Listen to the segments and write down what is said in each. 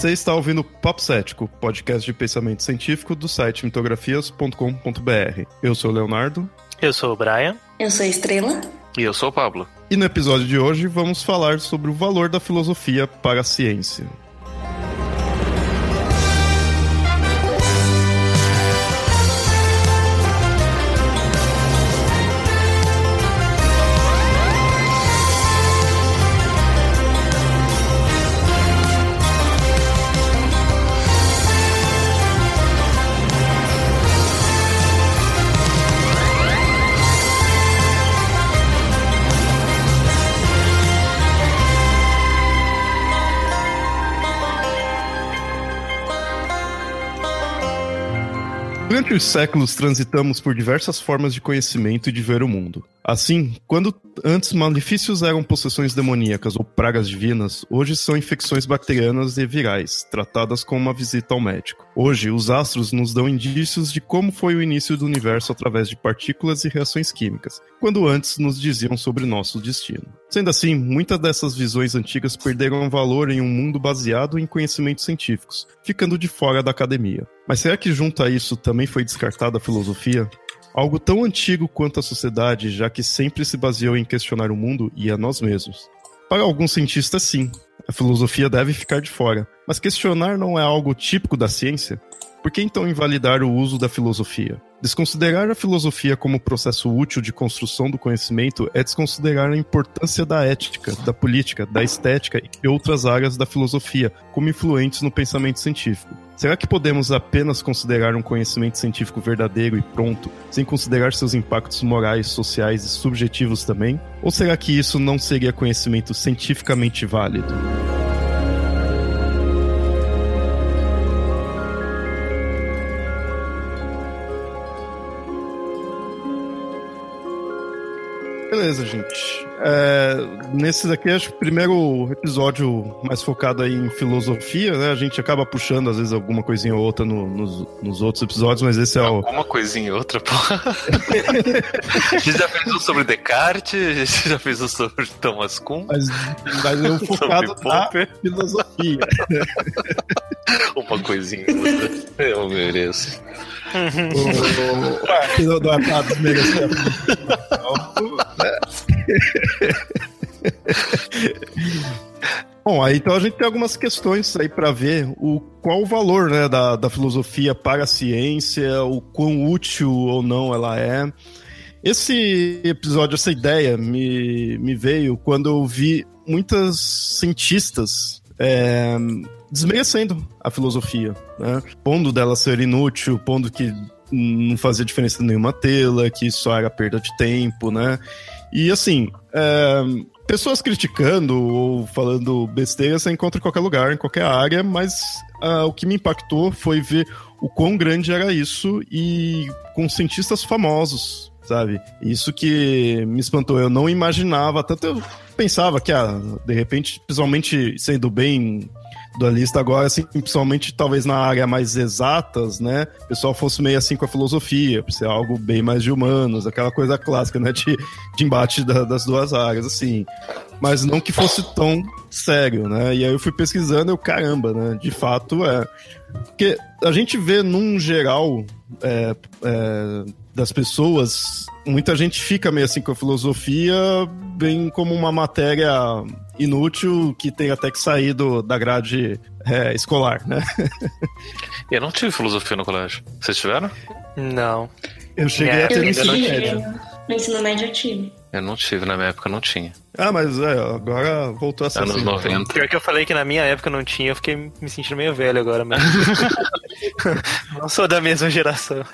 Você está ouvindo Papo Cético, podcast de pensamento científico do site mitografias.com.br. Eu sou o Leonardo. Eu sou o Brian. Eu sou a Estrela. E eu sou o Pablo. E no episódio de hoje vamos falar sobre o valor da filosofia para a ciência. Durante os séculos transitamos por diversas formas de conhecimento e de ver o mundo. Assim, quando antes malefícios eram possessões demoníacas ou pragas divinas, hoje são infecções bacterianas e virais, tratadas como uma visita ao médico. Hoje, os astros nos dão indícios de como foi o início do universo através de partículas e reações químicas, quando antes nos diziam sobre nosso destino. Sendo assim, muitas dessas visões antigas perderam valor em um mundo baseado em conhecimentos científicos, ficando de fora da academia. Mas será que junto a isso também foi descartada a filosofia? Algo tão antigo quanto a sociedade, já que sempre se baseou em questionar o mundo e a nós mesmos. Para alguns cientistas, sim, a filosofia deve ficar de fora. Mas questionar não é algo típico da ciência? Por que então invalidar o uso da filosofia? Desconsiderar a filosofia como processo útil de construção do conhecimento é desconsiderar a importância da ética, da política, da estética e outras áreas da filosofia como influentes no pensamento científico. Será que podemos apenas considerar um conhecimento científico verdadeiro e pronto, sem considerar seus impactos morais, sociais e subjetivos também? Ou será que isso não seria conhecimento cientificamente válido? Beleza, gente. É, nesse daqui, acho que o primeiro episódio mais focado aí em filosofia, né? A gente acaba puxando, às vezes, alguma coisinha ou outra no, nos, nos, outros episódios, mas esse é o. Alguma coisinha ou outra, pô. a gente já fez um sobre Descartes, a gente já fez um sobre Thomas Kuhn. Mas, mas eu focado na filosofia. Uma coisinha ou outra. Eu mereço. É pra desmerecer Bom, aí então a gente tem algumas questões aí para ver o qual o valor né, da, da filosofia para a ciência, o quão útil ou não ela é. Esse episódio, essa ideia me, me veio quando eu vi muitas cientistas é, desmerecendo a filosofia, né? Pondo dela ser inútil, pondo que não fazia diferença nenhuma tê-la, que só era perda de tempo, né? E assim, é, pessoas criticando ou falando besteira você encontra em qualquer lugar, em qualquer área, mas uh, o que me impactou foi ver o quão grande era isso e com cientistas famosos, sabe? Isso que me espantou. Eu não imaginava, tanto eu pensava que, ah, de repente, principalmente sendo bem dualista agora, assim, principalmente talvez na área mais exatas, né? O pessoal fosse meio assim com a filosofia, por ser algo bem mais de humanos, aquela coisa clássica, né? De, de embate da, das duas áreas, assim. Mas não que fosse tão sério, né? E aí eu fui pesquisando e eu, caramba, né? De fato é. Porque a gente vê num geral é, é, das pessoas, muita gente fica meio assim com a filosofia, bem como uma matéria inútil que tem até que sair do, da grade é, escolar, né? Eu não tive filosofia no colégio. Vocês tiveram? Não. Eu cheguei eu a ter no ensino médio. No ensino médio eu tive. Eu não tive, na minha época não tinha. Ah, mas é, agora voltou a ser Anos assim. 90. Pior que eu falei que na minha época não tinha, eu fiquei me sentindo meio velho agora, mas. não sou da mesma geração.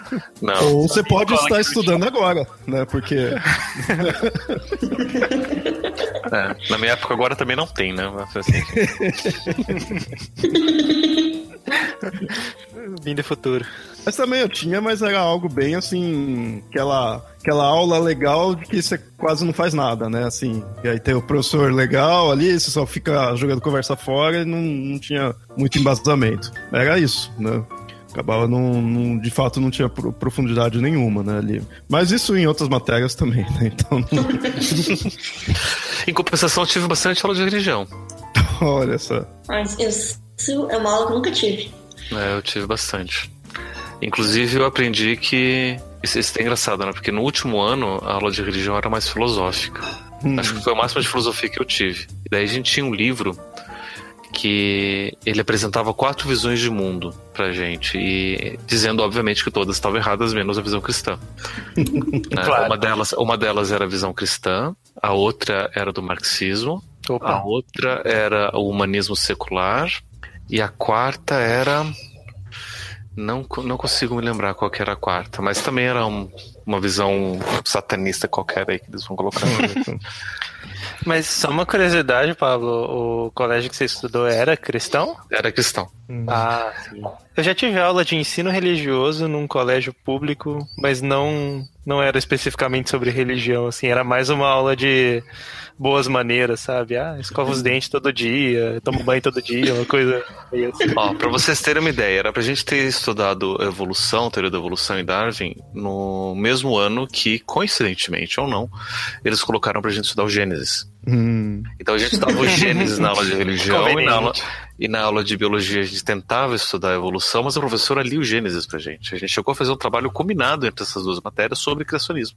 Não. Ou você pode estar estudando agora, né? Porque É, na minha época agora também não tem, né? Mas, assim, Vim do futuro. Mas também eu tinha, mas era algo bem assim, aquela, aquela aula legal de que você quase não faz nada, né? Assim, e aí tem o professor legal ali, você só fica jogando conversa fora e não, não tinha muito embasamento. Era isso, né? Acabava não, não- de fato não tinha pro- profundidade nenhuma, né, ali. Mas isso em outras matérias também, né? Então, Em compensação, eu tive bastante aula de religião. olha só. Mas eu Isso é uma aula que eu nunca tive. É, eu tive bastante. Inclusive, eu aprendi que. Isso, isso é engraçado, né? Porque no último ano a aula de religião era mais filosófica. Hum. Acho que foi o máximo de filosofia que eu tive. E daí a gente tinha um livro que ele apresentava quatro visões de mundo pra gente e dizendo obviamente que todas estavam erradas menos a visão cristã. Né? Claro. Uma delas, uma delas era a visão cristã, a outra era do marxismo, a Opa. outra era o humanismo secular e a quarta era não, não consigo me lembrar qual que era a quarta, mas também era um- uma visão satanista qualquer aí que eles vão colocar. Mas só uma curiosidade, Pablo. O colégio que você estudou era cristão? Era cristão. Ah, sim. Eu já tive aula de ensino religioso num colégio público, mas não não era especificamente sobre religião, assim, era mais uma aula de boas maneiras, sabe? Ah, escova os dentes todo dia, toma banho todo dia, uma coisa meio assim. Ó, pra vocês terem uma ideia, era pra gente ter estudado evolução, teoria da evolução e Darwin no mesmo ano que, coincidentemente ou não, eles colocaram pra gente estudar o Gênesis. Hum. Então a gente estava o Gênesis na aula de religião e na aula, e na aula de biologia a gente tentava estudar a evolução, mas a professora lia o Gênesis pra gente. A gente chegou a fazer um trabalho combinado entre essas duas matérias sobre criacionismo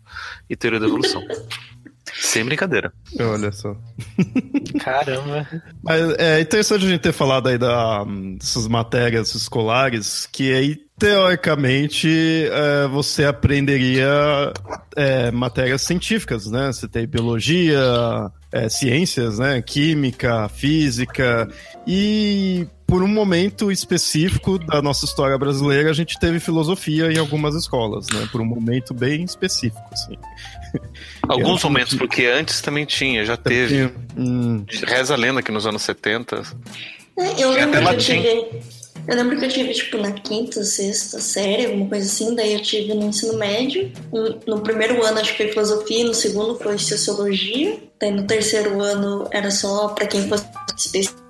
e teoria da evolução. Sem brincadeira. Olha só. Caramba. Mas é interessante a gente ter falado aí da, dessas matérias escolares, que aí, teoricamente, é, você aprenderia é, matérias científicas, né? Você tem biologia, é, ciências, né? Química, física, e por um momento específico da nossa história brasileira, a gente teve filosofia em algumas escolas, né? Por um momento bem específico, assim. Alguns Eu- momentos, porque antes também tinha, já teve. Hum, Reza a lenda que nos anos 70 É, Eu lembro eu tive. Eu lembro que eu tive, tipo, na quinta, sexta série, alguma coisa assim, daí eu tive no ensino médio. No, primeiro ano acho que foi filosofia, no segundo foi sociologia. Daí no terceiro ano era só pra quem fosse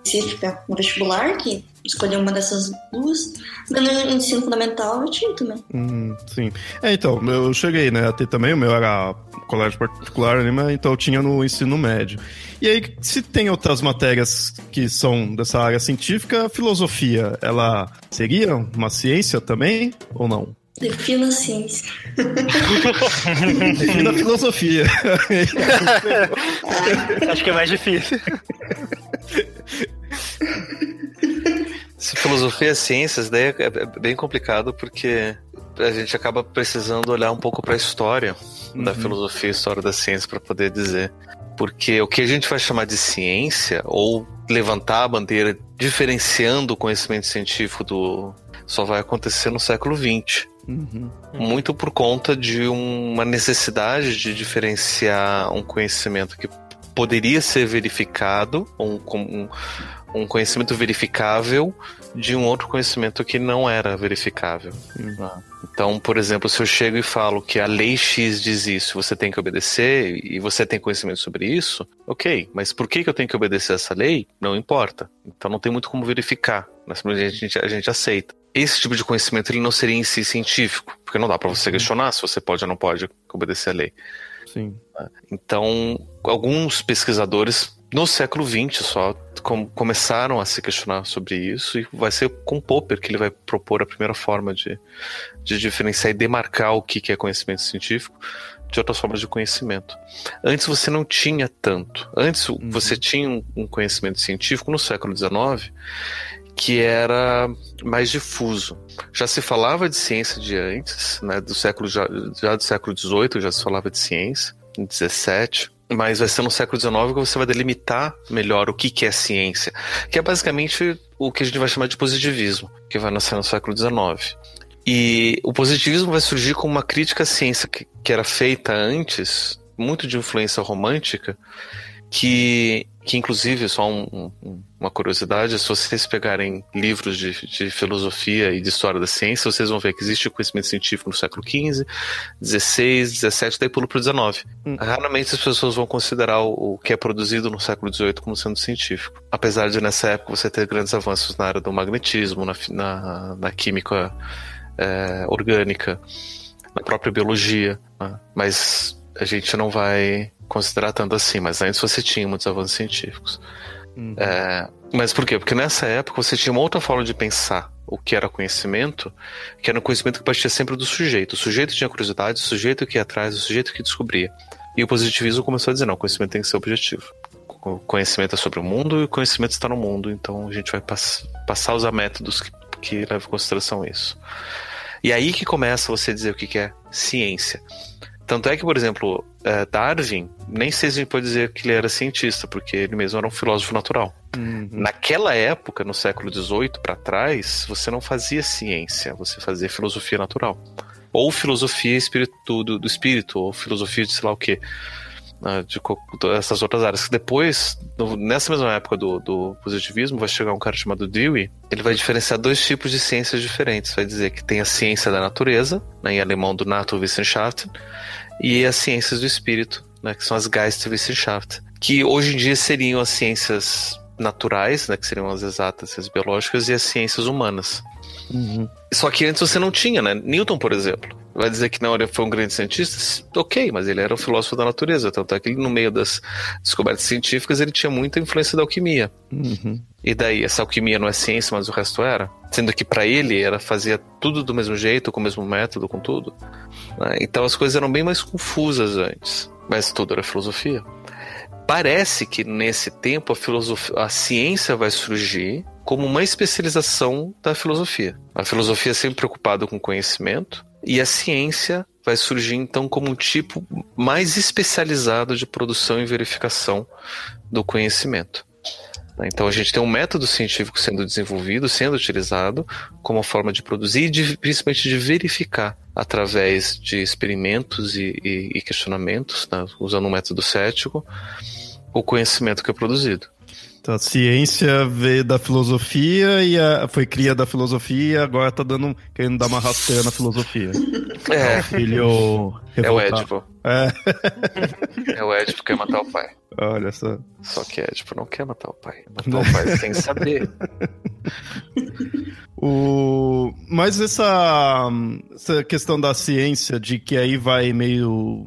específica no vestibular, que escolheu uma dessas duas. No ensino fundamental eu tive também. Hum, sim. É, então, eu cheguei, né, a ter também, o meu era colégio particular, né, mas então eu tinha no ensino médio. E aí, se tem outras matérias que são dessa área científica, filosofia, ela seria uma ciência também, ou não? Defina a ciência. Defina a filosofia. Acho que é mais difícil. Se filosofia é ciências, daí é é bem complicado porque a gente acaba precisando olhar um pouco para a história da filosofia e história da ciência para poder dizer. Porque o que a gente vai chamar de ciência, ou levantar a bandeira diferenciando o conhecimento científico do. só vai acontecer no século XX. Uhum. Muito por conta de uma necessidade de diferenciar um conhecimento que poderia ser verificado, um, um, um conhecimento verificável, de um outro conhecimento que não era verificável. Ah. Então, por exemplo, se eu chego e falo que a lei X diz isso, você tem que obedecer e você tem conhecimento sobre isso, ok, mas por que, que eu tenho que obedecer essa lei? Não importa. Então não tem muito como verificar. Mas a gente, a gente aceita. Esse tipo de conhecimento ele não seria em si científico, porque não dá para você questionar se você pode ou não pode obedecer a lei. Sim. Então, alguns pesquisadores no século XX só com- começaram a se questionar sobre isso e vai ser com Popper que ele vai propor a primeira forma de, de diferenciar e demarcar o que que é conhecimento científico de outras formas de conhecimento. Antes você não tinha tanto. Antes o- você tinha um, um conhecimento científico no século XIX que era mais difuso. Já se falava de ciência de antes, né, do século já, já do século XVIII já se falava de ciência, em 17, mas vai ser no século XIX que você vai delimitar melhor o que, que é ciência, que é basicamente o que a gente vai chamar de positivismo, que vai nascer no século XIX. E o positivismo vai surgir como uma crítica à ciência que, que era feita antes, muito de influência romântica, que, que inclusive, só um- um- uma curiosidade, se vocês pegarem livros de, de filosofia e de história da ciência, vocês vão ver que existe o conhecimento científico no século XV, XVI, XVII, daí pula para o XIX. Hum. Raramente as pessoas vão considerar o, o que é produzido no século XVIII como sendo científico. Apesar de nessa época você ter grandes avanços na área do magnetismo, na, na, na química é, orgânica, na própria biologia, né? mas a gente não vai considerar tanto assim. Mas antes você tinha muitos avanços científicos. Uhum. É, Mas por quê? Porque nessa época você tinha uma outra forma de pensar o que era conhecimento, que era um conhecimento que partia sempre do sujeito. O sujeito tinha curiosidade, o sujeito que ia atrás, o sujeito que descobria. E o positivismo começou a dizer: não, o conhecimento tem que ser objetivo. O conhecimento é sobre o mundo e o conhecimento está no mundo, então a gente vai pass passar a usar métodos que, que levam em consideração isso. E aí que começa você a dizer o que é ciência. Tanto é que, por exemplo, é, Darwin, nem sei se a gente pode dizer que ele era cientista, porque ele mesmo era um filósofo natural. Uhum. Naquela época, no século XVIII para trás, você não fazia ciência, você fazia filosofia natural. Ou filosofia espírito, do, do espírito, ou filosofia de sei lá o quê. De, de essas outras áreas. Depois, no, nessa mesma época do, do, positivismo, vai chegar um cara chamado Dewey. Ele vai diferenciar dois tipos de ciências diferentes. Vai dizer que tem a ciência da natureza, né, em alemão do Naturwissenschaften, e as ciências do espírito, né, que são as Geisteswissenschaft, que hoje em dia seriam as ciências naturais, né, que seriam as exatas, as biológicas, e as ciências humanas. Uhum. Só que antes você não tinha, né? Newton, por exemplo, vai dizer que não, ele foi um grande cientista? Ok, mas ele era um filósofo da natureza, tanto é que no meio das descobertas científicas ele tinha muita influência da alquimia. Uhum. E daí, essa alquimia não é ciência, mas o resto era? Sendo que para ele era fazia tudo do mesmo jeito, com o mesmo método, com tudo. Né? Então as coisas eram bem mais confusas antes, mas tudo era filosofia. Parece que nesse tempo a, filosofia, a ciência vai surgir como uma especialização da filosofia. A filosofia é sempre preocupada com conhecimento e a ciência vai surgir então como um tipo mais especializado de produção e verificação do conhecimento. Então a gente tem um método científico sendo desenvolvido, sendo utilizado como forma de produzir e de, principalmente de verificar através de experimentos e, e, e questionamentos, né, usando um método cético, o conhecimento que é produzido. Então, a ciência veio da filosofia e a, foi cria da filosofia e agora tá dando, querendo dar uma rasteira na filosofia. É. O filho é o Édipo. É. é o Édipo que quer matar o pai. Olha só. Só que Édipo não quer matar o pai. Matar o pai sem saber. O... Mas essa, essa questão da ciência, de que aí vai meio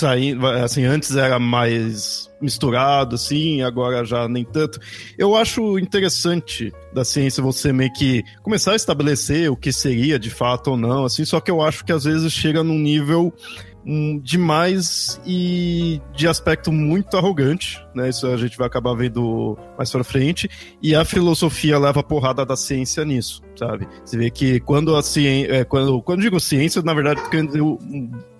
sair, assim, antes era mais misturado, assim, agora já nem tanto. Eu acho interessante da ciência você meio que começar a estabelecer o que seria de fato ou não, assim, só que eu acho que às vezes chega num nível demais e de aspecto muito arrogante, né? Isso a gente vai acabar vendo mais pra frente. E a filosofia leva a porrada da ciência nisso, sabe? Você vê que quando a ciência. É, quando, quando digo ciência, na verdade, eu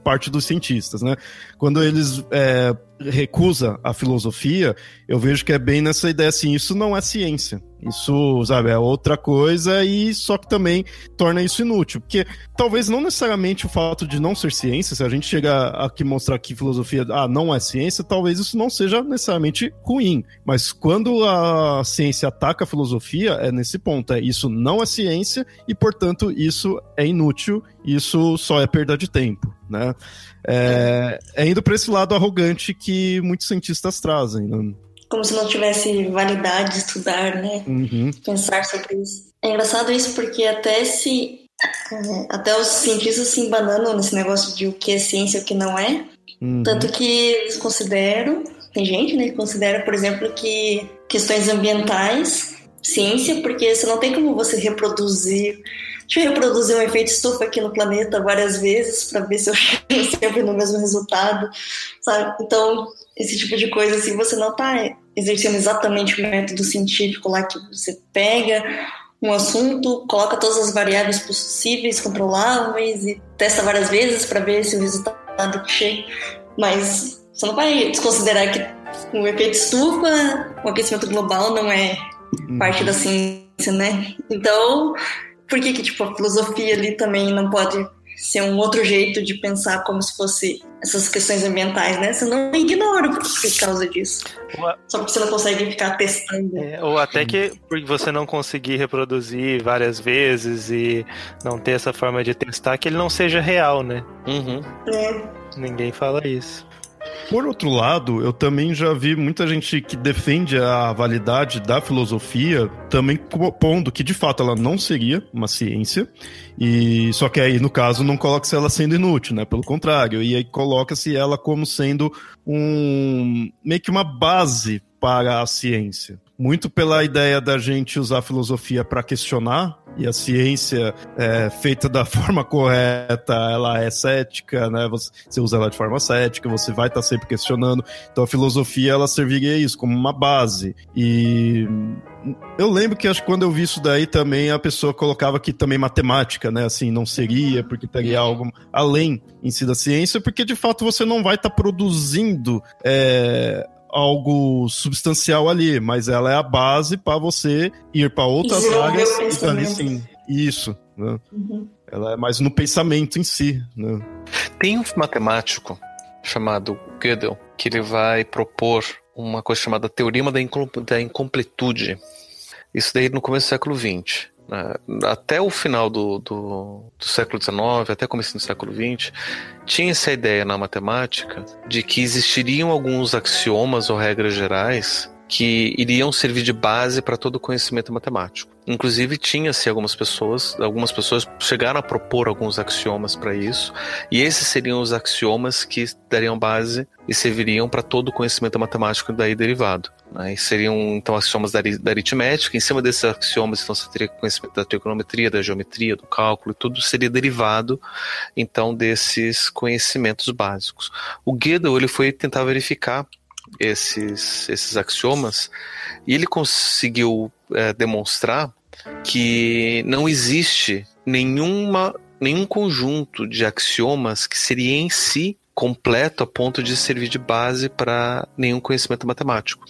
parte dos cientistas, né? Quando eles é, recusa a filosofia, eu vejo que é bem nessa ideia assim, isso não é ciência. Isso, sabe, é outra coisa e só que também torna isso inútil. Porque talvez não necessariamente o fato de não ser ciência, se a gente chegar aqui mostrar que filosofia ah, não é ciência, talvez isso não seja necessariamente ruim. Mas quando a ciência ataca a filosofia, é nesse ponto. É isso não é ciência e, portanto, isso é inútil, isso só é perda de tempo né? É, é indo para esse lado arrogante que muitos cientistas trazem. Né? Como se não tivesse validade de estudar, né? Uhum. Pensar sobre isso. É engraçado isso porque até se é, até os cientistas se embananam nesse negócio de o que é ciência e o que não é. Uhum. Tanto que eles consideram, tem gente né, que considera, por exemplo, que questões ambientais, ciência, porque você não tem como você reproduzir Deixa eu reproduzir um efeito estufa aqui no planeta várias vezes para ver se eu chego sempre no mesmo resultado, sabe? Então, esse tipo de coisa, assim, você não está exercendo exatamente o método científico lá que você pega um assunto, coloca todas as variáveis possíveis, controláveis e testa várias vezes para ver se o resultado chega. Mas você não vai desconsiderar que o efeito estufa, o aquecimento global não é parte da ciência, né? Então, por que, que tipo, a filosofia ali também não pode ser um outro jeito de pensar como se fosse essas questões ambientais, né? Você não ignora por causa disso. Só porque você não consegue ficar testando. É, ou até que por você não conseguir reproduzir várias vezes e não ter essa forma de testar, que ele não seja real, né? Uhum. É. Ninguém fala isso. Por outro lado, eu também já vi muita gente que defende a validade da filosofia, também pondo que de fato ela não seria uma ciência, e só que aí no caso não coloca-se ela sendo inútil, né? Pelo contrário, e aí coloca-se ela como sendo um meio que uma base para a ciência. Muito pela ideia da gente usar a filosofia para questionar, e a ciência é, feita da forma correta, ela é cética, né? Você, usa ela de forma cética, você vai estar tá sempre questionando. Então a filosofia ela serviria isso como uma base. E eu lembro que acho que quando eu vi isso daí também a pessoa colocava aqui também matemática, né? Assim, não seria, porque teria algo além em si da ciência, porque de fato você não vai estar tá produzindo é, algo substancial ali, mas ela é a base para você ir para outras áreas e ali sim. Isso, né? Uhum. Ela é mais no pensamento em si, né? Tem um matemático chamado Gödel que ele vai propor uma coisa chamada teorema da, incompletude. Isso daí no começo do século XX. Né? Até o final do, do, do século XIX, até começo do século XX, tinha essa ideia na matemática de que existiriam alguns axiomas ou regras gerais que iriam servir de base para todo o conhecimento matemático. Inclusive tinha-se algumas pessoas, algumas pessoas chegaram a propor alguns axiomas para isso, e esses seriam os axiomas que dariam base e serviriam para todo o conhecimento matemático daí derivado. Né? seriam então axiomas da, da, aritmética, em cima desses axiomas então você teria conhecimento da trigonometria, da geometria, do cálculo, e tudo seria derivado então desses conhecimentos básicos. O Gödel ele foi tentar verificar esses, esses axiomas e ele conseguiu é, demonstrar que não existe nenhuma, nenhum conjunto de axiomas que seria em si completo a ponto de servir de base para nenhum conhecimento matemático.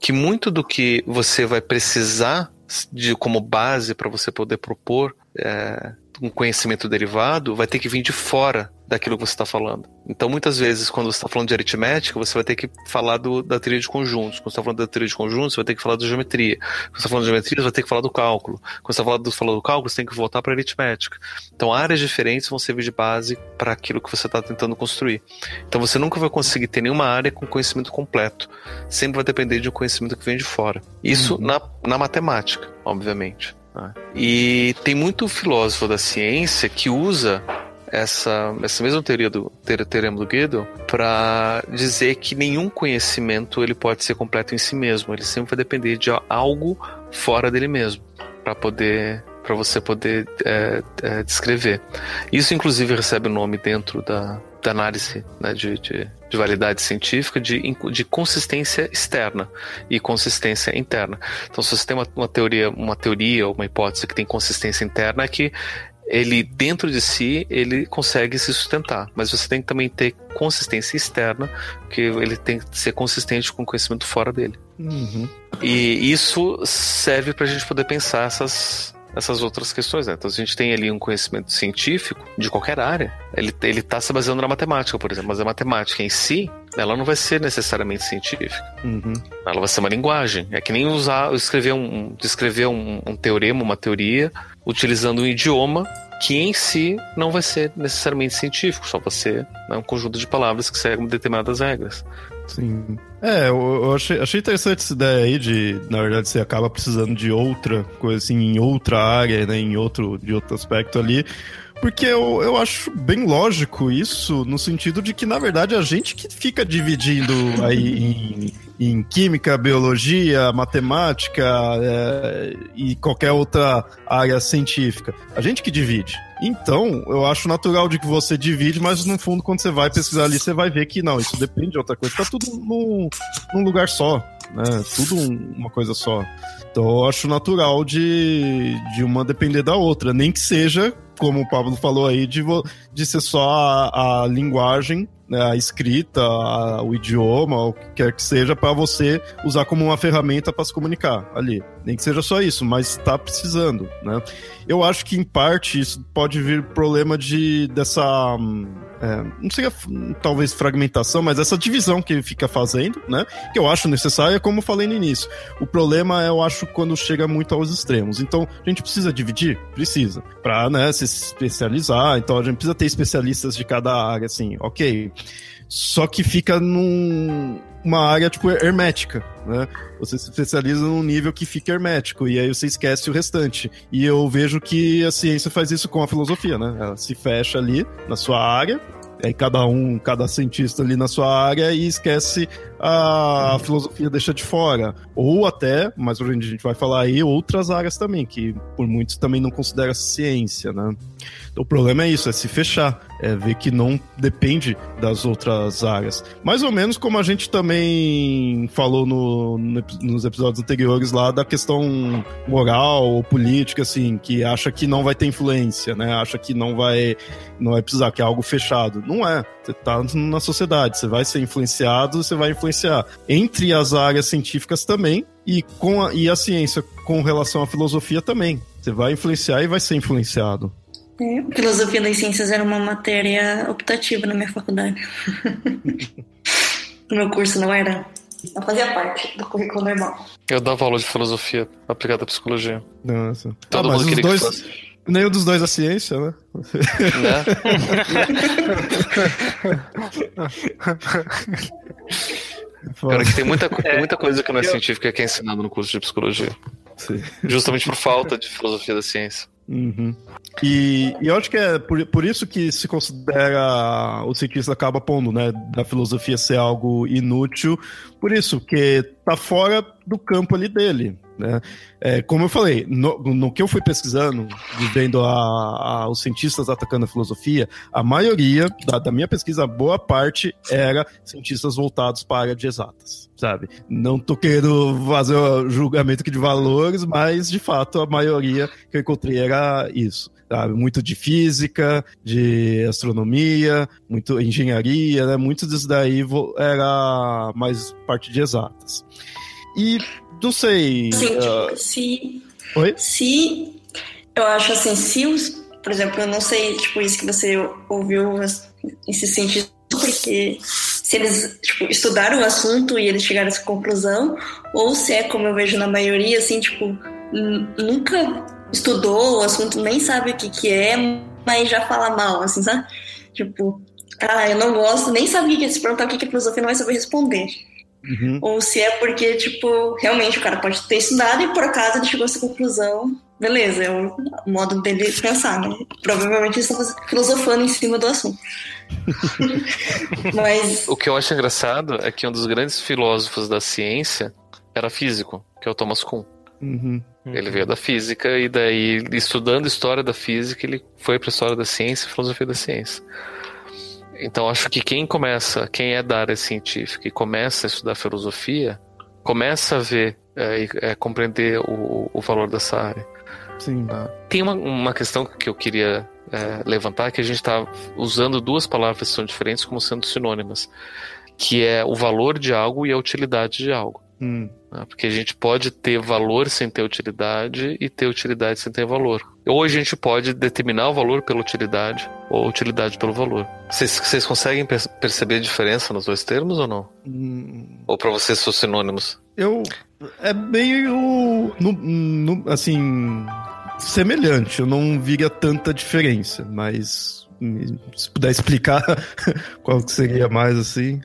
Que muito do que você vai precisar de como base para você poder propor é, um conhecimento derivado vai ter que vir de fora daquilo que você está falando. Então, muitas vezes, quando você está falando de aritmética, você vai ter que falar do, da teoria de conjuntos. Quando você está falando da teoria de conjuntos, você vai ter que falar da geometria. Quando você está falando de geometria, você vai ter que falar do cálculo. Quando você está falando do, falando do cálculo, você tem que voltar para a aritmética. Então, áreas diferentes vão servir de base para aquilo que você está tentando construir. Então, você nunca vai conseguir ter nenhuma área com conhecimento completo. Sempre vai depender de um conhecimento que vem de fora. Isso uhum. na, na matemática, obviamente. Né? E tem muito filósofo da ciência que usa essa, essa mesma teoria do teorema do Gödel para dizer que nenhum conhecimento ele pode ser completo em si mesmo. Ele sempre vai depender de algo fora dele mesmo para poder para você poder é, é, descrever. Isso inclusive recebe o nome dentro da, da análise né, de, de, de, validade científica de, de consistência externa e consistência interna. Então, se você tem uma, uma teoria, uma teoria uma hipótese que tem consistência interna, é que ele dentro de si ele consegue se sustentar, mas você tem que também ter consistência externa, que ele tem que ser consistente com o conhecimento fora dele. Uhum. E isso serve para a gente poder pensar essas essas outras questões, né? Então, se a gente tem ali um conhecimento científico de qualquer área, ele ele está se baseando na matemática, por exemplo, mas a matemática em si, ela não vai ser necessariamente científica. Uhum. Ela vai ser uma linguagem. É que nem usar, escrever um, descrever um, um teorema, uma teoria, utilizando um idioma que em si não vai ser necessariamente científico, só vai ser né, um conjunto de palavras que seguem determinadas regras. Sim. É, eu, eu achei, achei, interessante essa ideia aí de, na verdade, você acaba precisando de outra coisa assim, em outra área, né, em outro, de outro aspecto ali. Porque eu, eu acho bem lógico isso, no sentido de que, na verdade, a gente que fica dividindo aí em, em química, biologia, matemática é, e qualquer outra área científica. A gente que divide. Então, eu acho natural de que você divide, mas no fundo, quando você vai pesquisar ali, você vai ver que não, isso depende de outra coisa. Tá tudo num, num lugar só, né? Tudo uma coisa só. Então, eu acho natural de, de uma depender da outra, nem que seja como o Pablo falou aí, de, de ser só a, a linguagem, né, a escrita, a, o idioma, o que quer que seja, para você usar como uma ferramenta para se comunicar ali. Nem que seja só isso, mas está precisando, né? Eu acho que, em parte, isso pode vir problema de, dessa... Hum, é, não sei, talvez fragmentação, mas essa divisão que ele fica fazendo, né? Que eu acho necessária, como eu falei no início. O problema é, eu acho, quando chega muito aos extremos. Então, a gente precisa dividir? Precisa. Pra, né, se especializar. Então, a gente precisa ter especialistas de cada área, assim, ok. Só que fica num, uma área, tipo, hermética, né? Você se especializa num nível que fica hermético, e aí você esquece o restante. E eu vejo que a ciência faz isso com a filosofia, né? Ela se fecha ali na sua área, aí cada um, cada cientista ali na sua área e esquece a filosofia deixa de fora. Ou até, pra frente a gente vai falar aí, outras áreas também, que por muitos também não considera ciência, né? O problema é isso, é se fechar, é ver que não depende das outras áreas. Mais ou menos como a gente também falou no, no, nos episódios anteriores lá da questão moral ou política, assim, que acha que não vai ter influência, né? Acha que não vai, não vai precisar, que é algo fechado. Não é. Você tá na sociedade, você vai ser influenciado, você vai influenciar. Entre as áreas científicas também, e, com a, e a ciência com relação à filosofia também. Você vai influenciar e vai ser influenciado. É, filosofia das ciências era uma matéria optativa na minha faculdade. no meu curso não era. Não fazia parte do currículo normal. Eu dava aula de filosofia aplicada à psicologia. Nossa. Todo ah, mundo os queria dois, que fosse. Nenhum dos dois é ciência, né? Né? Cara, que tem muita, tem muita coisa que não é científica que é ensinada no curso de psicologia. Sim. Justamente por falta de filosofia da ciência. Uhum. E, e eu acho que é por, por isso que se considera, o cientista acaba pondo, né, da filosofia ser algo inútil, por isso, que tá fora do campo ali dele. Né? É, como eu falei, no, no, que eu fui pesquisando, vendo a, a, os cientistas atacando a filosofia, a maioria da, da, minha pesquisa, boa parte era cientistas voltados para área de exatas, sabe? Não tô querendo fazer julgamento aqui de valores, mas de fato a maioria que eu encontrei era isso. Sabe? Muito de física, de astronomia, muito engenharia, né? Muito disso daí era mais parte de exatas. E não sei. Assim, uh... tipo, se. Oi? Se. Eu acho assim, se os. Por exemplo, eu não sei, tipo, isso que você ouviu nesse sentido, porque se eles tipo, estudaram o assunto e eles chegaram a essa conclusão, ou se é como eu vejo na maioria, assim, tipo, nunca estudou o assunto, nem sabe o que, que é, mas já fala mal, assim, sabe? Tipo, ah, eu não gosto, nem sabe o que é, se perguntar o que é filosofia, não vai saber responder. Uhum. Ou se é porque, tipo, realmente o cara pode ter estudado e por acaso ele chegou a essa conclusão. Beleza, é o modo dele pensar, né? Provavelmente ele está filosofando em cima do assunto. Mas. O que eu acho engraçado é que um dos grandes filósofos da ciência era físico, que é o Thomas Kuhn. Uhum. Ele veio da física e daí, estudando história da física, ele foi para a história da ciência e filosofia da ciência. Então acho que quem começa, quem é da área científica e começa a estudar filosofia, começa a ver é, e é, compreender o, o, valor dessa área. Sim. Ah, tem uma, uma questão que eu queria é, levantar, que a gente está usando duas palavras que são diferentes como sendo sinônimas, que é o valor de algo e a utilidade de algo. Hum. Né? Porque a gente pode ter valor sem ter utilidade e ter utilidade sem ter valor. Ou a gente pode determinar o valor pela utilidade ou a utilidade pelo valor. Vocês conseguem perceber a diferença nos dois termos ou não? Hum. Ou para vocês são sinônimos? Eu. É meio. No, no, assim. Semelhante. Eu não viria tanta diferença, mas. Se puder explicar qual seria mais assim.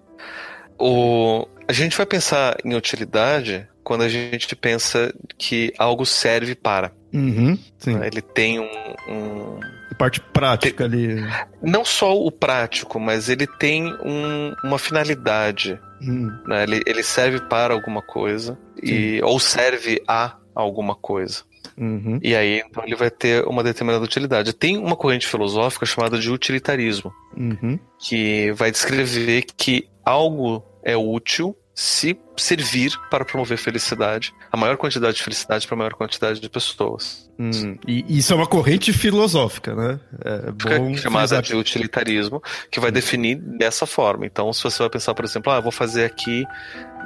O, a gente vai pensar em utilidade quando a gente pensa que algo serve para. Uhum, Ele tem um, um... parte prática ali. Não só o prático, mas ele tem um, uma finalidade. Hum. Né? Ele, ele serve para alguma coisa e, ou serve a alguma coisa. Uhum. E aí, então, ele vai ter uma determinada utilidade. Tem uma corrente filosófica chamada de utilitarismo, uhum. que vai descrever que algo é útil se servir para promover felicidade, a maior quantidade de felicidade para a maior quantidade de pessoas. Hum, e isso é uma corrente filosófica, né? É bom chamada de utilitarismo, que vai definir dessa forma. Então, se você vai pensar, por exemplo, ah, vou fazer aqui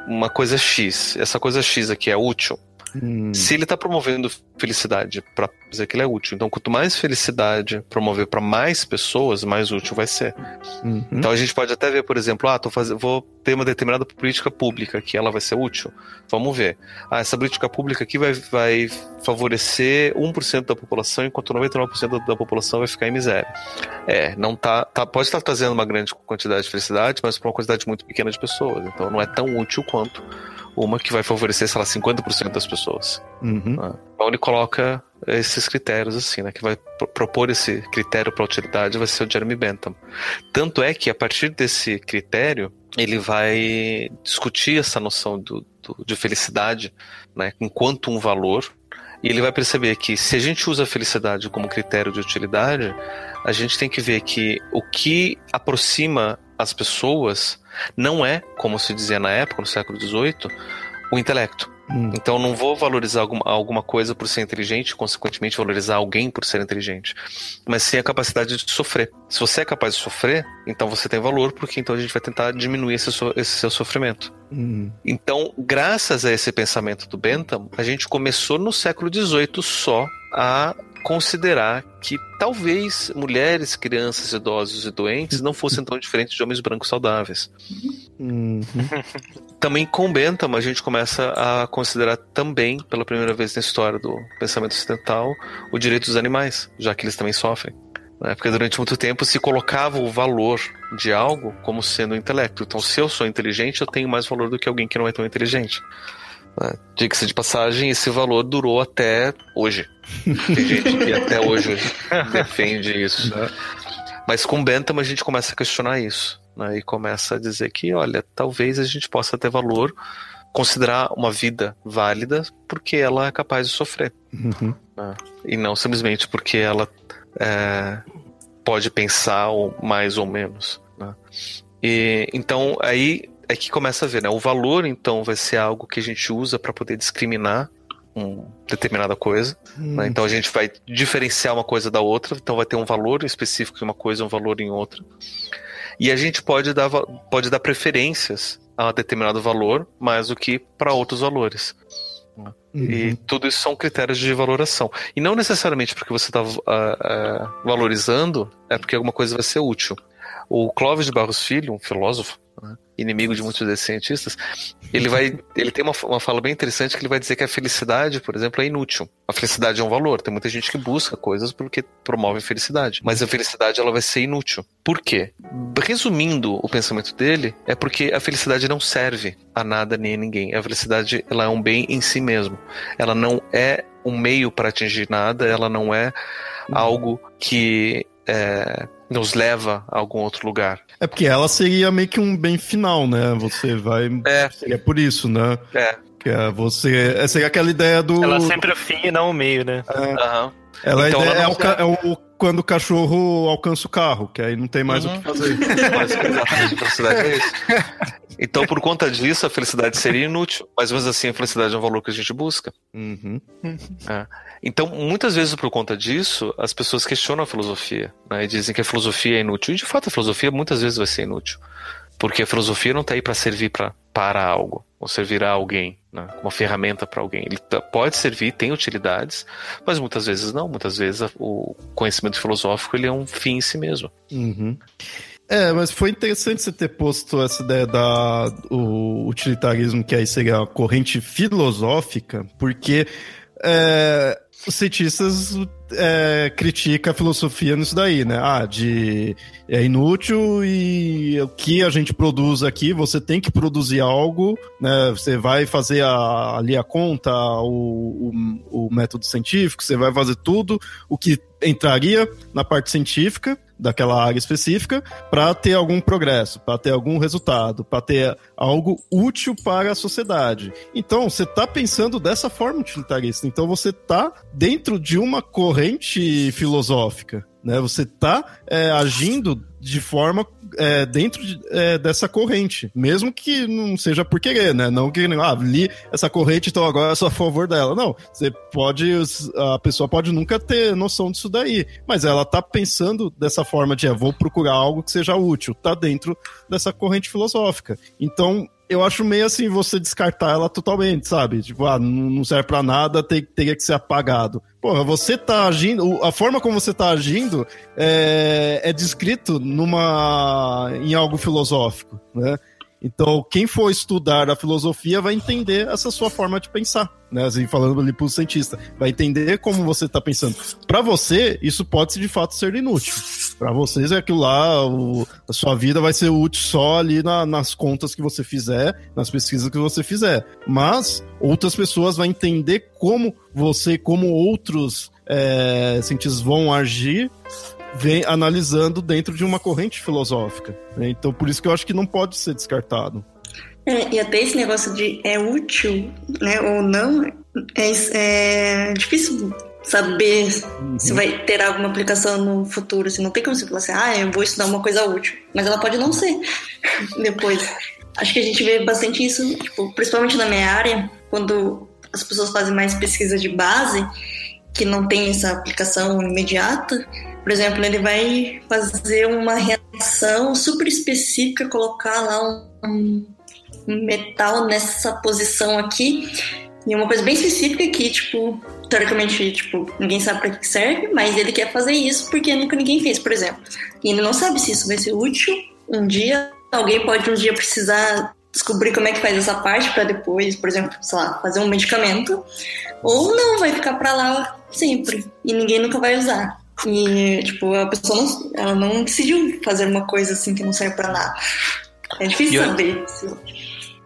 uma coisa X, essa coisa X aqui é útil, Hum. Se ele está promovendo felicidade para dizer que ele é útil, então quanto mais felicidade promover para mais pessoas, mais útil vai ser. Uhum. Então a gente pode até ver, por exemplo, ah, tô fazendo, vou ter uma determinada política pública que ela vai ser útil. Vamos ver. Ah, essa política pública aqui vai, vai favorecer 1% da população, enquanto 99% da população vai ficar em miséria. É, não tá, tá pode estar trazendo uma grande quantidade de felicidade, mas para uma quantidade muito pequena de pessoas. Então não é tão útil quanto uma que vai favorecer, sei lá, 50% das pessoas. Uhum. Ah, então ele coloca esses critérios assim, né? Que vai propor esse critério para utilidade vai ser o Jeremy Bentham. Tanto é que a partir desse critério ele vai discutir essa noção do, do, de felicidade né, enquanto um valor. E ele vai perceber que se a gente usa a felicidade como critério de utilidade, a gente tem que ver que o que aproxima as pessoas não é, como se dizia na época, no século XVIII, o intelecto. Hum. Então não vou valorizar alguma, alguma coisa por ser inteligente, consequentemente valorizar alguém por ser inteligente, mas sim a capacidade de sofrer. Se você é capaz de sofrer, então você tem valor, porque então a gente vai tentar diminuir esse, so, esse seu sofrimento. Hum. Então, graças a esse pensamento do Bentham, a gente começou no século XVIII só a considerar que talvez mulheres, crianças, idosos e doentes não fossem tão diferentes de homens brancos saudáveis. Uhum. também com Bentham a gente começa a considerar também, pela primeira vez na história do pensamento ocidental, o direito dos animais, já que eles também sofrem. Né? Porque durante muito tempo se colocava o valor de algo como sendo o intelecto. Então, se eu sou inteligente, eu tenho mais valor do que alguém que não é tão inteligente. Né? Diga-se de passagem, esse valor durou até hoje. Tem gente que até hoje defende isso. Né? Mas com Bentham a gente começa a questionar isso. Né? E começa a dizer que, olha, talvez a gente possa ter valor, considerar uma vida válida porque ela é capaz de sofrer. Uhum. Né? E não simplesmente porque ela é, pode pensar mais ou menos. Né? E, então aí é que começa a ver, né? O valor, então, vai ser algo que a gente usa para poder discriminar uma determinada coisa. Hum. Né? Então a gente vai diferenciar uma coisa da outra, então vai ter um valor específico em uma coisa, um valor em outra. E a gente pode dar, pode dar preferências a determinado valor mais do que para outros valores. Né? Uhum. E tudo isso são critérios de valoração. E não necessariamente porque você está uh, uh, valorizando é porque alguma coisa vai ser útil. O Clóvis de Barros Filho, um filósofo, né? Inimigo de muitos desses cientistas, ele vai, ele tem uma, uma fala bem interessante que ele vai dizer que a felicidade, por exemplo, é inútil. A felicidade é um valor. Tem muita gente que busca coisas porque promovem felicidade, mas a felicidade ela vai ser inútil. Por quê? Resumindo o pensamento dele, é porque a felicidade não serve a nada nem a ninguém. A felicidade ela é um bem em si mesmo. Ela não é um meio para atingir nada. Ela não é algo que é, nos leva a algum outro lugar. É porque ela seria meio que um bem final, né? Você vai. É. Seria por isso, né? É. Que é você. É, seria aquela ideia do. Ela sempre é o fim e não o meio, né? É. Uhum. Ela, então, ela é, o, é o quando o cachorro alcança o carro, que aí não tem mais uhum. o que fazer. Mas, exatamente, felicidade é isso. Então, por conta disso, a felicidade seria inútil. Mas mesmo assim, a felicidade é um valor que a gente busca. Uhum. É. Então, muitas vezes, por conta disso, as pessoas questionam a filosofia. Né, e dizem que a filosofia é inútil. E, de fato, a filosofia muitas vezes vai ser inútil. Porque a filosofia não está aí para servir pra, para algo, ou servir a alguém, né? uma ferramenta para alguém. Ele pode servir, tem utilidades, mas muitas vezes não. Muitas vezes o conhecimento filosófico ele é um fim em si mesmo. Uhum. É, mas foi interessante você ter posto essa ideia da o utilitarismo, que aí seria a corrente filosófica, porque é, os cientistas é, criticam a filosofia nisso daí, né? Ah, de é inútil e o que a gente produz aqui, você tem que produzir algo, né? Você vai fazer a, ali a conta, o, o, o método científico, você vai fazer tudo o que entraria na parte científica daquela área específica para ter algum progresso, para ter algum resultado, para ter algo útil para a sociedade. Então, você está pensando dessa forma utilitarista. Então, você está dentro de uma corrente filosófica. Né? Você está é, agindo de forma é, dentro de, é, dessa corrente, mesmo que não seja por querer, né? Não que ah, li essa corrente, então agora eu sou a favor dela. Não, você pode, a pessoa pode nunca ter noção disso daí, mas ela tá pensando dessa forma de, é, vou procurar algo que seja útil, tá dentro dessa corrente filosófica. Então, eu acho meio assim você descartar ela totalmente, sabe? Tipo, ah, não serve para nada, tem, teria que ser apagado. Porra, você tá agindo, a forma como você tá agindo é, é descrito numa em algo filosófico, né? Então, quem for estudar a filosofia vai entender essa sua forma de pensar, né? Assim, falando ali pro cientista, vai entender como você está pensando. Para você, isso pode de fato ser inútil. Para vocês é aquilo lá, o, a sua vida vai ser útil só ali na, nas contas que você fizer, nas pesquisas que você fizer. Mas outras pessoas vão entender como você, como outros é, cientistas vão agir vem analisando dentro de uma corrente filosófica. Né? Então, por isso que eu acho que não pode ser descartado. É, e até esse negócio de é útil, né, ou não, é, é difícil saber uhum. se vai ter alguma aplicação no futuro. Assim, não tem como você falar assim, ah, eu vou estudar uma coisa útil. Mas ela pode não ser depois. Acho que a gente vê bastante isso, tipo, principalmente na minha área, quando as pessoas fazem mais pesquisa de base, que não tem essa aplicação imediata. Por exemplo, ele vai fazer uma reação super específica, colocar lá um, um metal nessa posição aqui, e uma coisa bem específica que, tipo, teoricamente, tipo, ninguém sabe para que serve, mas ele quer fazer isso porque nunca ninguém fez, por exemplo. E ele não sabe se isso vai ser útil um dia. Alguém pode um dia precisar descobrir como é que faz essa parte para depois, por exemplo, sei lá, fazer um medicamento, ou não, vai ficar para lá sempre e ninguém nunca vai usar. E, tipo, a pessoa não, ela não decidiu fazer uma coisa assim que não serve para nada. É difícil e saber. Olha,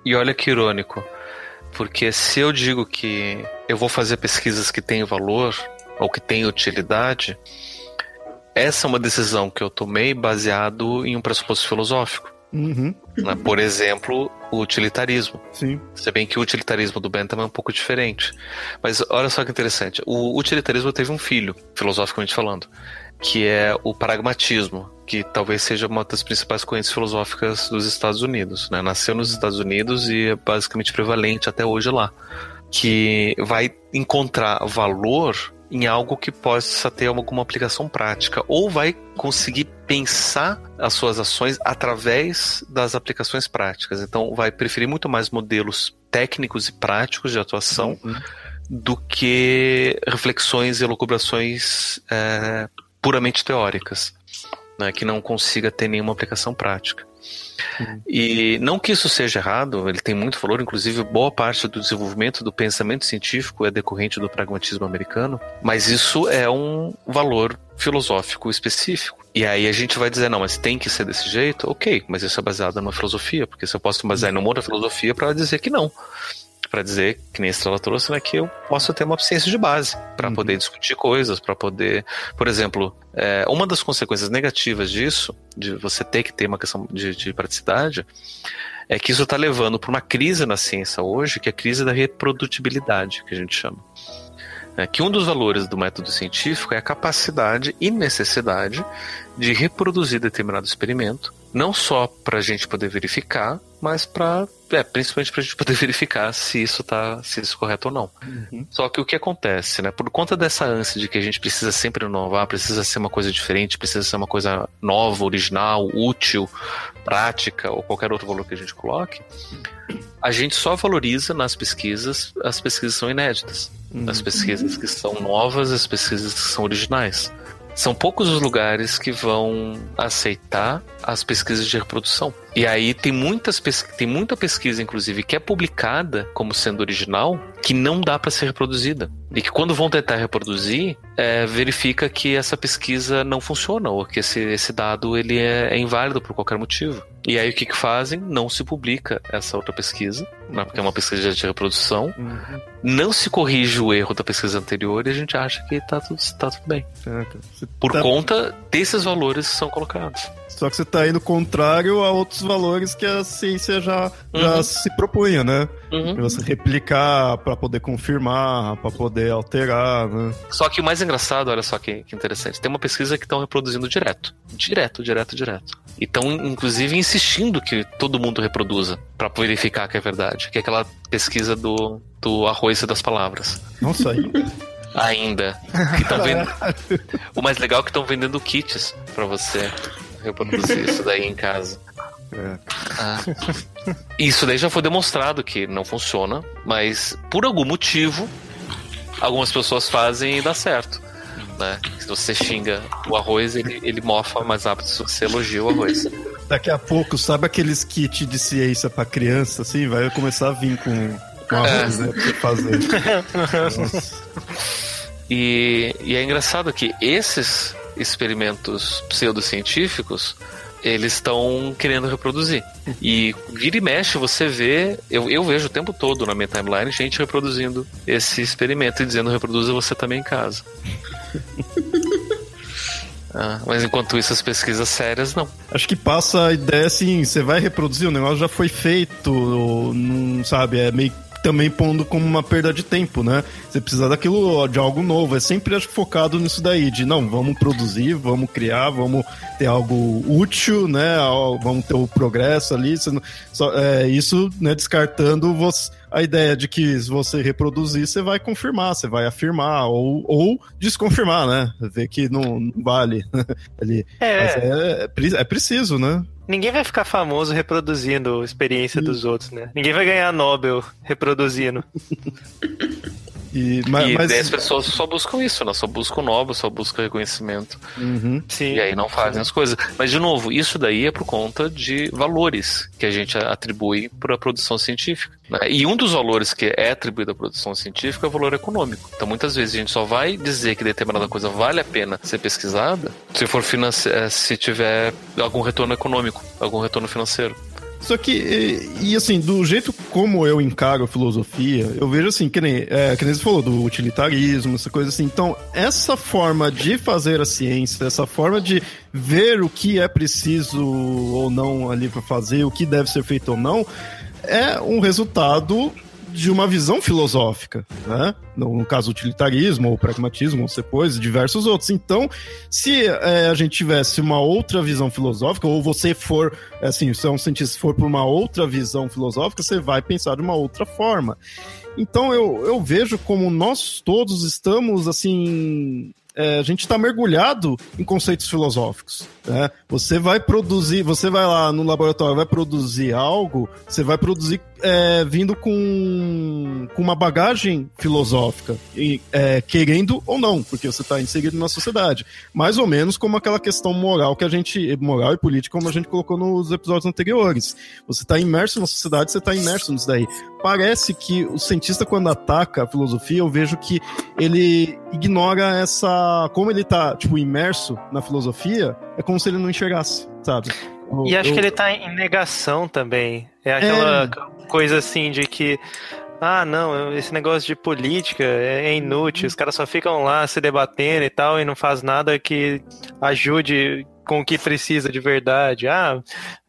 e olha que irônico. Porque se eu digo que eu vou fazer pesquisas que têm valor ou que têm utilidade, essa é uma decisão que eu tomei baseado em um pressuposto filosófico. Uhum. Né? Por exemplo, o utilitarismo. Sim. Se bem que o utilitarismo do Bentham é um pouco diferente. Mas olha só que interessante. O utilitarismo teve um filho, filosoficamente falando, que é o pragmatismo, que talvez seja uma das principais correntes filosóficas dos Estados Unidos. Né? Nasceu nos Estados Unidos e é basicamente prevalente até hoje lá. Que vai encontrar valor em algo que possa ter alguma aplicação prática, ou vai conseguir pensar as suas ações através das aplicações práticas. Então, vai preferir muito mais modelos técnicos e práticos de atuação uhum. do que reflexões e elucubrações é, puramente teóricas, né, que não consiga ter nenhuma aplicação prática. Uhum. E não que isso seja errado, ele tem muito valor, inclusive boa parte do desenvolvimento do pensamento científico é decorrente do pragmatismo americano, mas isso é um valor filosófico específico. E aí a gente vai dizer, não, mas tem que ser desse jeito? Ok, mas isso é baseado numa filosofia, porque se eu posso basear em uma outra filosofia para dizer que não para dizer, que nem a Estrela trouxe, né, que eu posso ter uma ciência de base para uhum. poder discutir coisas, para poder, por exemplo, é, uma das consequências negativas disso, de você ter que ter uma questão de, de praticidade, é que isso está levando para uma crise na ciência hoje, que é a crise da reprodutibilidade, que a gente chama. É que um dos valores do método científico é a capacidade e necessidade de reproduzir determinado experimento, não só para a gente poder verificar, mas para é, principalmente para a gente poder verificar se isso tá, se isso é correto ou não. Uhum. Só que o que acontece, né? Por conta dessa ânsia de que a gente precisa sempre inovar, precisa ser uma coisa diferente, precisa ser uma coisa nova, original, útil, prática ou qualquer outro valor que a gente coloque, a gente só valoriza nas pesquisas as pesquisas que são inéditas, uhum. as pesquisas que são novas, as pesquisas que são originais. São poucos os lugares que vão aceitar as pesquisas de reprodução. E aí tem muitas tem muita pesquisa, inclusive, que é publicada como sendo original, que não dá para ser reproduzida. E que quando vão tentar reproduzir, é, verifica que essa pesquisa não funciona, ou que esse, esse dado ele é, é inválido por qualquer motivo. E aí o que, que fazem? Não se publica essa outra pesquisa, né, porque é uma pesquisa de reprodução. Uhum. Não se corrige o erro da pesquisa anterior e a gente acha que está tudo, tá tudo bem. Certo. Por tá... conta desses valores que são colocados. Só que você está indo contrário a outros valores que a ciência já, uhum. já se propunha, né? Uhum. Pra você replicar, para poder confirmar, para poder alterar, né? Só que o mais engraçado, olha só que, que interessante, tem uma pesquisa que estão reproduzindo direto. Direto, direto, direto. E estão, inclusive, insistindo que todo mundo reproduza para verificar que é verdade. Que é aquela pesquisa do, do arroz e das palavras. Nossa, ainda? ainda. Que vendo... o mais legal é que estão vendendo kits para você reproduzir isso daí em casa. É. Ah. Isso daí já foi demonstrado que não funciona, mas por algum motivo algumas pessoas fazem e dá certo. Né? Se você xinga o arroz, ele, ele mofa mais rápido se você elogia o arroz. Daqui a pouco, sabe aqueles kits de ciência para criança, assim? Vai começar a vir com, com arroz, é. né? Pra você fazer. e, e é engraçado que esses experimentos pseudocientíficos eles estão querendo reproduzir. E vira e mexe, você vê, eu, eu vejo o tempo todo na minha timeline gente reproduzindo esse experimento e dizendo reproduza você também em casa. Ah, mas enquanto isso, as pesquisas sérias, não. Acho que passa a ideia assim, você vai reproduzir, o negócio já foi feito, não sabe, é meio também pondo como uma perda de tempo, né? Você precisa daquilo, de algo novo. É sempre acho, focado nisso daí, de não, vamos produzir, vamos criar, vamos ter algo útil, né? Vamos ter o progresso ali. Só, é, isso, né, descartando você, a ideia de que se você reproduzir, você vai confirmar, você vai afirmar, ou, ou desconfirmar, né? Ver que não, não vale ali. É. Mas é, é preciso, né? Ninguém vai ficar famoso reproduzindo a experiência dos outros, né? Ninguém vai ganhar Nobel reproduzindo. E, mas, e mas... as pessoas só buscam isso, né? Só buscam Nobel, só buscam reconhecimento. Uhum. E aí não fazem sim. as coisas. Mas, de novo, isso daí é por conta de valores que a gente atribui para a produção científica. Né? E um dos valores que é atribuído à produção científica é o valor econômico. Então, muitas vezes a gente só vai dizer que determinada coisa vale a pena ser pesquisada se for eh, se tiver algum retorno econômico, algum retorno financeiro. Só que, e, e, assim, do jeito como eu encaro a filosofia, eu vejo assim, que nem, é, que nem você falou, do utilitarismo, essa coisa assim. Então, essa forma de fazer a ciência, essa forma de ver o que é preciso ou não ali para fazer, o que deve ser feito ou não, é um resultado de uma visão filosófica, né? No, caso, utilitarismo ou pragmatismo, ou depois, diversos outros. Então, se é, a gente tivesse uma outra visão filosófica, ou você for, assim, se é um cientista for por uma outra visão filosófica, você vai pensar de uma outra forma. Então, eu, eu vejo como nós todos estamos, assim, é, a gente está mergulhado em conceitos filosóficos. Né? Você vai produzir, você vai lá no laboratório, vai produzir algo, você vai produzir é, vindo com, com uma bagagem filosófica, e, é, querendo ou não, porque você está inserido na sociedade. Mais ou menos como aquela questão moral que a gente, moral e política, como a gente colocou nos episódios anteriores. Você está imerso na sociedade, você está imerso nisso daí. Parece que o cientista, quando ataca a filosofia, eu vejo que ele ignora essa. Como ele está tipo, imerso na filosofia, é como se ele não enxergasse, sabe? E acho eu... que ele tá em negação também. É aquela é... coisa assim de que. Ah, não, esse negócio de política é inútil, os caras só ficam lá se debatendo e tal e não faz nada que ajude com o que precisa de verdade. Ah,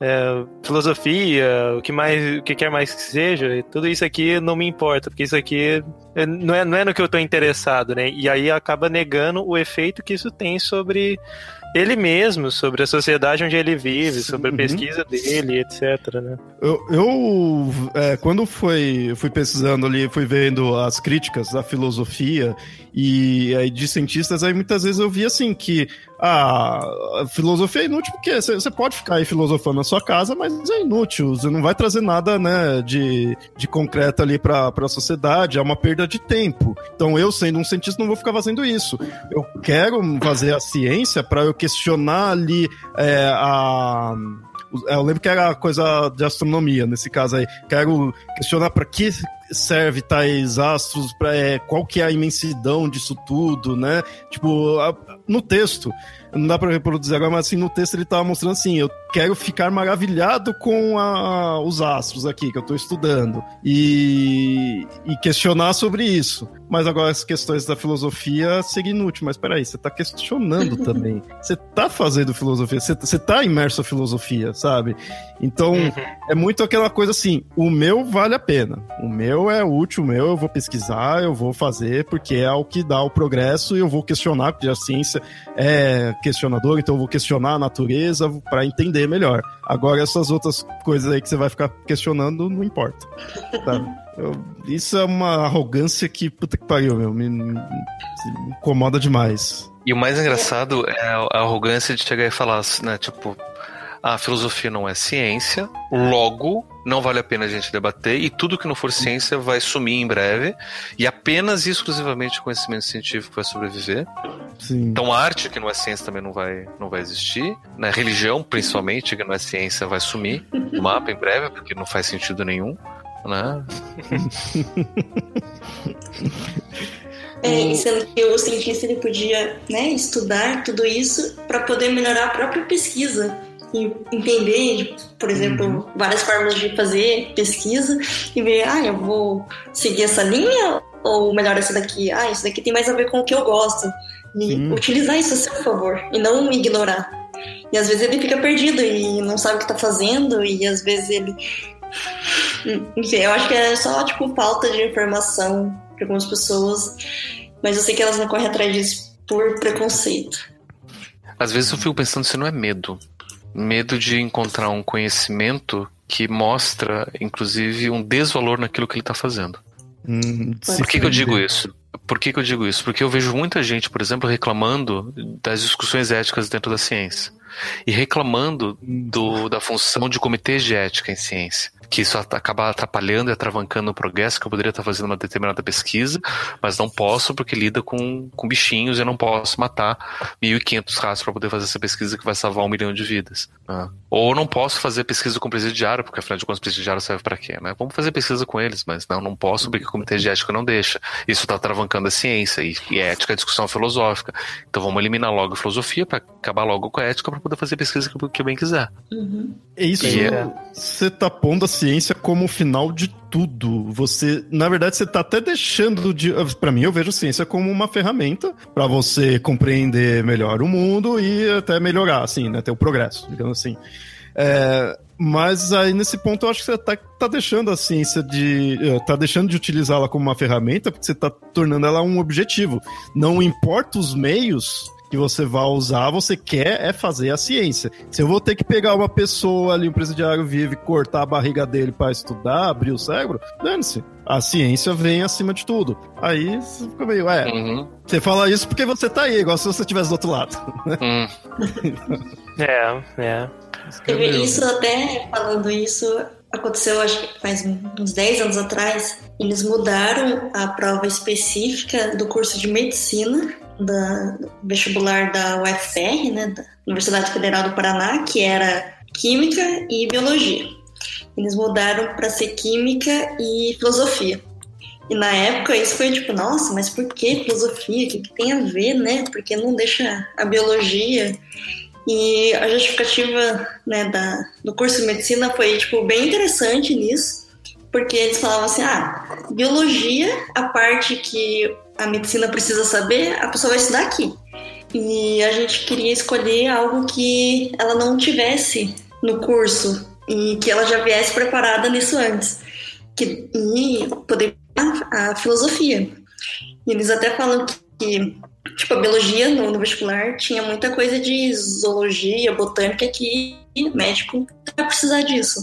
é, filosofia, o que mais, o que quer mais que seja, tudo isso aqui não me importa, porque isso aqui não é, não é no que eu tô interessado, né? E aí acaba negando o efeito que isso tem sobre ele mesmo, sobre a sociedade onde ele vive, sobre a pesquisa dele, etc. Né? Eu, eu é, quando fui, fui pesquisando ali, fui vendo as críticas à filosofia e aí de cientistas, aí muitas vezes eu vi assim que a filosofia é inútil porque você pode ficar aí filosofando na sua casa, mas é inútil, você não vai trazer nada, né, de, de concreto ali para a sociedade, é uma perda de tempo. Então eu, sendo um cientista, não vou ficar fazendo isso. Eu quero fazer a ciência para eu questionar ali é, a eu lembro que era coisa de astronomia nesse caso aí. Quero questionar para que serve tais astros, pra, é, qual que é a imensidão disso tudo, né? Tipo, a, no texto não dá para reproduzir agora, mas assim, no texto ele tava mostrando assim, eu quero ficar maravilhado com a, os astros aqui que eu estou estudando e, e, questionar sobre isso. Mas agora as questões da filosofia seria inútil. Mas peraí, você está questionando também. Você está fazendo filosofia, você, você tá imerso a filosofia, sabe? Então, uhum. é muito aquela coisa assim, o meu vale a pena. O meu é útil, o meu eu vou pesquisar, eu vou fazer, porque é o que dá o progresso e eu vou questionar, porque a ciência é questionador, então eu vou questionar a natureza para entender melhor. Agora, essas outras coisas aí que você vai ficar questionando, não importa. Tá? Eu, isso é uma arrogância que, puta que pariu, meu, me, me, me incomoda demais. E o mais engraçado é a arrogância de chegar e falar, né, tipo, a filosofia não é ciência, logo não vale a pena a gente debater e tudo que não for ciência vai sumir em breve e apenas e exclusivamente o conhecimento científico vai sobreviver. Sim. Então a arte que não é ciência também não vai, não vai existir, né? religião principalmente que não é ciência vai sumir do mapa em breve porque não faz sentido nenhum, né? É, sendo que o cientista ele podia né, estudar tudo isso para poder melhorar a própria pesquisa entender, por exemplo, uhum. várias formas de fazer pesquisa e ver, ah, eu vou seguir essa linha ou melhor essa daqui? Ah, isso daqui tem mais a ver com o que eu gosto. E Sim. utilizar isso a seu favor e não ignorar. E às vezes ele fica perdido e não sabe o que tá fazendo, e às vezes ele. Enfim, eu acho que é só, tipo, falta de informação para algumas pessoas, mas eu sei que elas não correm atrás disso por preconceito. Às vezes eu fico pensando se não é medo. Medo de encontrar um conhecimento que mostra, inclusive, um desvalor naquilo que ele está fazendo. Hum, Por que, que eu digo isso? Por que, que eu digo isso? Porque eu vejo muita gente, por exemplo, reclamando das discussões éticas dentro da ciência e reclamando do, da função de comitês de ética em ciência que isso acaba atrapalhando e atravancando o progresso, que eu poderia estar fazendo uma determinada pesquisa, mas não posso porque lida com, com bichinhos e eu não posso matar 1.500 ratos para poder fazer essa pesquisa que vai salvar um milhão de vidas. Né? Ou não posso fazer pesquisa com presidiário, porque afinal de contas, presidiário serve para quê? Né? Vamos fazer pesquisa com eles, mas não, não posso porque o comitê de ética não deixa. Isso está travancando a ciência e, e a ética é discussão filosófica. Então vamos eliminar logo a filosofia para acabar logo com a ética para poder fazer pesquisa que, que eu bem quiser. Uhum. É isso. É você tá pondo a ciência como o final de tudo. Você, na verdade, você tá até deixando de. para mim, eu vejo ciência como uma ferramenta para você compreender melhor o mundo e até melhorar, assim, né? Ter o progresso, digamos assim. É, mas aí nesse ponto eu acho que você tá, tá deixando a ciência de. Eh, tá deixando de utilizá-la como uma ferramenta porque você tá tornando ela um objetivo. Não importa os meios, que você vai usar, você quer é fazer a ciência. Se eu vou ter que pegar uma pessoa ali, um presidiário vivo, e cortar a barriga dele para estudar, abrir o cérebro, dane-se. A ciência vem acima de tudo. Aí você fica meio, é. Uhum. Você fala isso porque você tá aí, igual se você estivesse do outro lado. Hum. é, é. Isso até falando isso, aconteceu acho que faz uns 10 anos atrás. Eles mudaram a prova específica do curso de medicina da vestibular da UFR, né, da Universidade Federal do Paraná, que era Química e Biologia. Eles mudaram para ser Química e Filosofia. E na época isso foi tipo, nossa, mas por que filosofia? O que, que tem a ver, né? Porque não deixa a biologia? E a justificativa né, da, do curso de medicina foi tipo, bem interessante nisso, porque eles falavam assim: ah, biologia, a parte que a medicina precisa saber, a pessoa vai estudar aqui. E a gente queria escolher algo que ela não tivesse no curso e que ela já viesse preparada nisso antes. Que, e poder a, a filosofia. E eles até falam que, tipo, a biologia no, no, vestibular tinha muita coisa de zoologia, botânica, que médico vai precisar disso.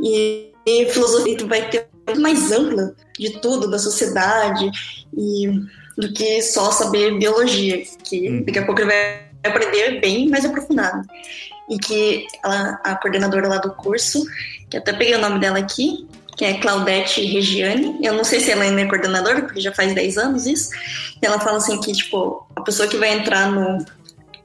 E, e filosofia vai ter mais ampla de tudo, da sociedade, e do que só saber biologia, que hum. daqui a pouco ele vai aprender bem mais aprofundado. E que ela, a coordenadora lá do curso, que até peguei o nome dela aqui, que é Claudete Regiane. Eu não sei se ela ainda é coordenadora, porque já faz 10 anos isso. E ela fala assim que, tipo, a pessoa que vai entrar no,